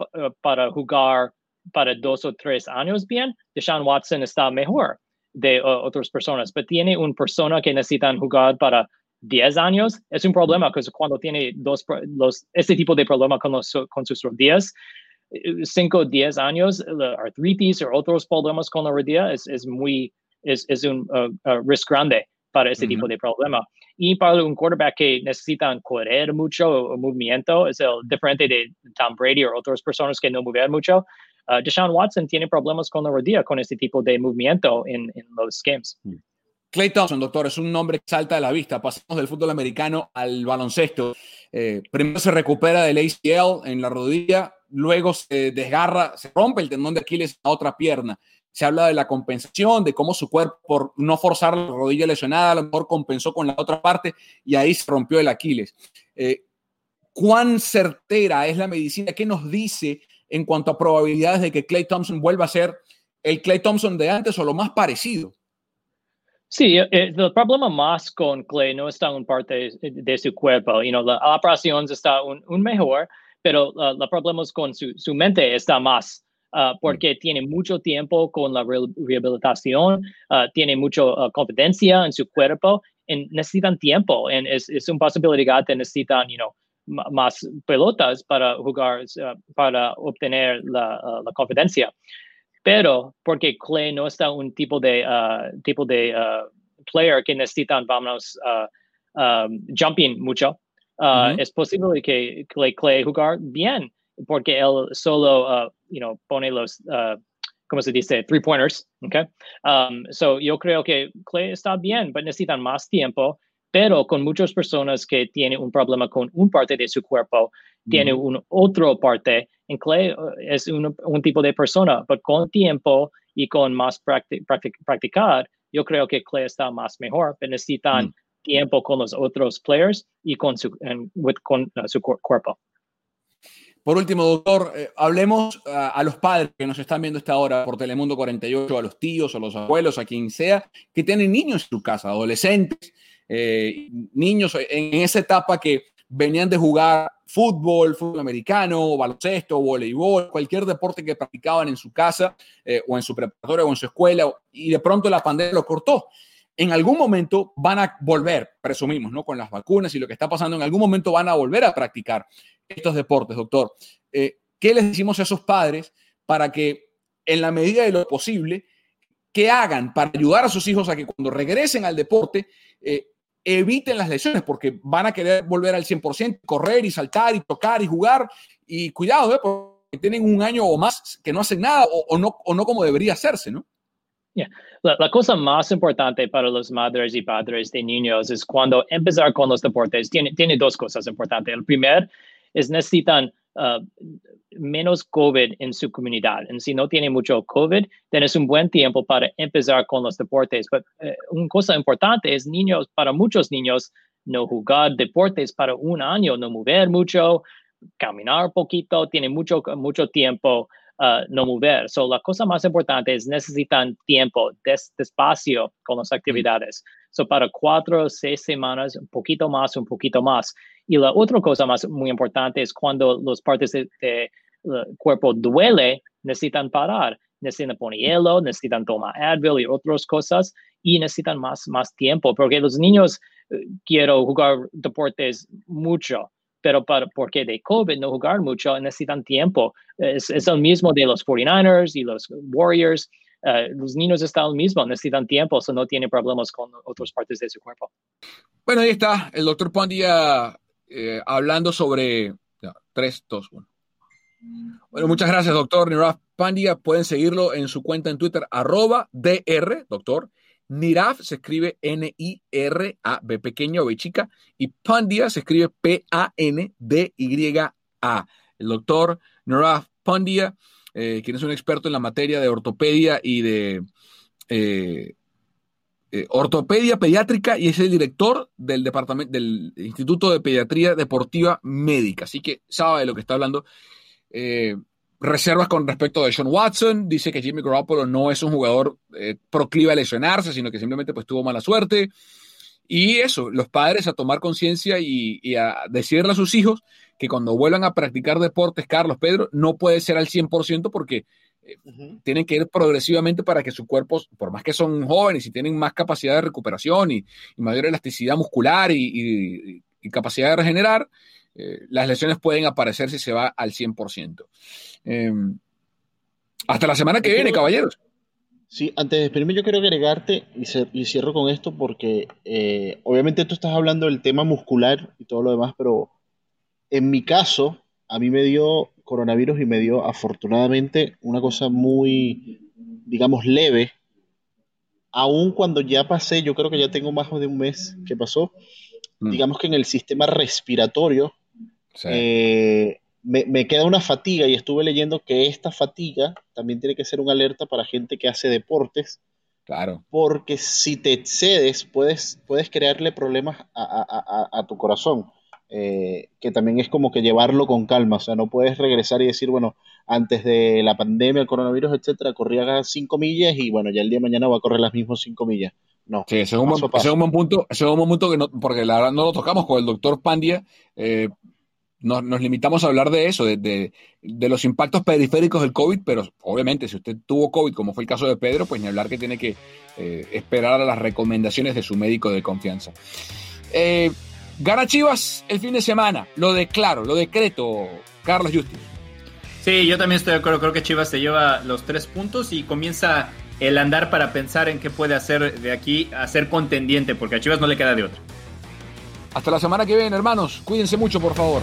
para jugar para dos o tres años bien, Deshaun Watson está mejor de uh, otras personas, pero tiene una persona que necesitan jugar para 10 años, es un problema, porque cuando tiene dos, los, este tipo de problema con, los, con sus rodillas, 5 o 10 años, la artritis o otros problemas con la rodilla es, es muy, es, es un uh, uh, riesgo grande para este uh -huh. tipo de problema. Y para un quarterback que necesitan correr mucho o movimiento, es el diferente de Tom Brady o otras personas que no mueven mucho, uh, Deshaun Watson tiene problemas con la rodilla con este tipo de movimiento en, en los games. Clay Thompson, doctor, es un nombre que salta a la vista. Pasamos del fútbol americano al baloncesto. Eh, primero se recupera del ACL en la rodilla, luego se desgarra, se rompe el tendón de Aquiles a otra pierna. Se habla de la compensación, de cómo su cuerpo, por no forzar la rodilla lesionada, a lo mejor compensó con la otra parte y ahí se rompió el Aquiles. Eh, ¿Cuán certera es la medicina? ¿Qué nos dice en cuanto a probabilidades de que Clay Thompson vuelva a ser el Clay Thompson de antes o lo más parecido? Sí, eh, el problema más con Clay no está en parte de, su cuerpo. You know, la, operación está un, mejor, pero uh, el problema con su, su, mente está más. Uh, porque mm. tiene mucho tiempo con la rehabilitación, uh, tiene mucha confidencia en su cuerpo y necesitan tiempo. Y es, es una posibilidad que necesitan, you know, más pelotas para jugar, para obtener la, la confidencia pero porque Clay no está un tipo de, uh, tipo de uh, player que necesitan, vamos, uh, um, jumping mucho, es posible que Clay, Clay jugar bien, porque él solo, you know, pone los, ¿cómo se dice? Three pointers, okay? Um, so yo creo que Clay está bien, pero necesitan más tiempo, pero con muchas personas que tienen un problema con un parte de su cuerpo, tiene un otro parte en Clay uh, es un, un, tipo de persona, pero con tiempo y con más practicar, yo creo que Clay está más mejor, pero necesitan mm. tiempo con los otros players y con su, con, uh, su cuerpo. Por último, doctor, eh, hablemos uh, a los padres que nos están viendo esta hora por Telemundo 48, a los tíos o los abuelos, a quien sea, que tienen niños en su casa, adolescentes, eh, niños en esa etapa que venían de jugar fútbol, fútbol americano, baloncesto, voleibol, cualquier deporte que practicaban en su casa eh, o en su preparatoria o en su escuela y de pronto la pandemia lo cortó. En algún momento van a volver, presumimos, ¿no? Con las vacunas y lo que está pasando, en algún momento van a volver a practicar estos deportes, doctor. Eh, ¿Qué les decimos a esos padres para que en la medida de lo posible, que hagan para ayudar a sus hijos a que cuando regresen al deporte eviten las lesiones porque van a querer volver al 100%, correr y saltar y tocar y jugar. Y cuidado, ¿eh? porque tienen un año o más que no hacen nada o, no, o no como debería hacerse, ¿no? La, cosa más importante para los madres y padres de niños es cuando empezar con los deportes. Tiene, tiene dos cosas importantes. El primer es necesitan uh, menos COVID en su comunidad. Y si no tiene mucho COVID, tienes un buen tiempo para empezar con los deportes. Pero eh, una cosa importante es niños, para muchos niños, no jugar deportes para un año, no mover mucho, caminar poquito, tiene mucho, mucho tiempo. Uh, no mover. So, la cosa más importante es necesitan tiempo, despacio con las actividades. So, para cuatro seis semanas, un poquito más, un poquito más. Y la otra cosa más muy importante es cuando las partes del de, cuerpo duele, necesitan parar, necesitan poner hielo, necesitan tomar Advil y otras cosas y necesitan más, más tiempo, porque los niños uh, quiero jugar deportes mucho, pero para, porque de COVID no jugar mucho necesitan tiempo. Es, es el mismo de los 49ers y los Warriors. Uh, los niños están lo mismo, necesitan tiempo, so no tienen problemas con otras partes de su cuerpo. Bueno, ahí está el doctor Pandilla eh, hablando sobre 3, 2, 1. Bueno, muchas gracias, doctor Niraf Pandia. Pueden seguirlo en su cuenta en Twitter, arroba DR, doctor. Niraf se escribe N-I-R-A, B pequeño, B chica, y Pandia se escribe P-A-N-D-Y-A. El doctor Niraf Pandia, eh, quien es un experto en la materia de ortopedia y de eh, eh, ortopedia pediátrica y es el director del departamento del Instituto de Pediatría Deportiva Médica. Así que sabe de lo que está hablando. Eh, reservas con respecto de Sean Watson. Dice que Jimmy Garoppolo no es un jugador eh, proclive a lesionarse, sino que simplemente pues, tuvo mala suerte. Y eso, los padres a tomar conciencia y, y, a decirle a sus hijos que cuando vuelvan a practicar deportes, Carlos, Pedro, no puede ser al 100% porque tienen que ir progresivamente para que su cuerpo, por más que son jóvenes y tienen más capacidad de recuperación y, mayor elasticidad muscular y, capacidad de regenerar, eh, las lesiones pueden aparecer si se va al 100%. Em, hasta la semana que viene, caballeros. Sí, antes de despedirme yo quiero agregarte y, cierro con esto porque eh, obviamente tú estás hablando del tema muscular y todo lo demás, pero en mi caso a mí me dio coronavirus y me dio afortunadamente una cosa muy, digamos, leve. Aún cuando ya pasé, yo creo que ya tengo más de un mes que pasó, mm. digamos que en el sistema respiratorio eh, me, queda una fatiga y estuve leyendo que esta fatiga también tiene que ser una alerta para gente que hace deportes. Claro. Porque si te excedes, puedes, puedes crearle problemas a, a tu corazón. Eh, que también es como que llevarlo con calma, o sea, no puedes regresar y decir, bueno, antes de la pandemia, el coronavirus, etcétera, corría 5 millas y bueno, ya el día de mañana va a correr las mismas 5 millas. No. Sí, ese es, un, buen, punto, ese es un punto que no, porque la verdad no lo tocamos con el doctor Pandia, eh, nos, limitamos a hablar de eso, de, de, los impactos periféricos del COVID, pero obviamente si usted tuvo COVID, como fue el caso de Pedro, pues ni hablar que tiene que eh, esperar a las recomendaciones de su médico de confianza. Eh, Gana Chivas el fin de semana, lo declaro, lo decreto, Carlos Justus. Sí, yo también estoy de acuerdo, creo que Chivas se lleva los tres puntos y comienza el andar para pensar en qué puede hacer de aquí a ser contendiente, porque a Chivas no le queda de otra. Hasta la semana que viene, hermanos, cuídense mucho, por favor.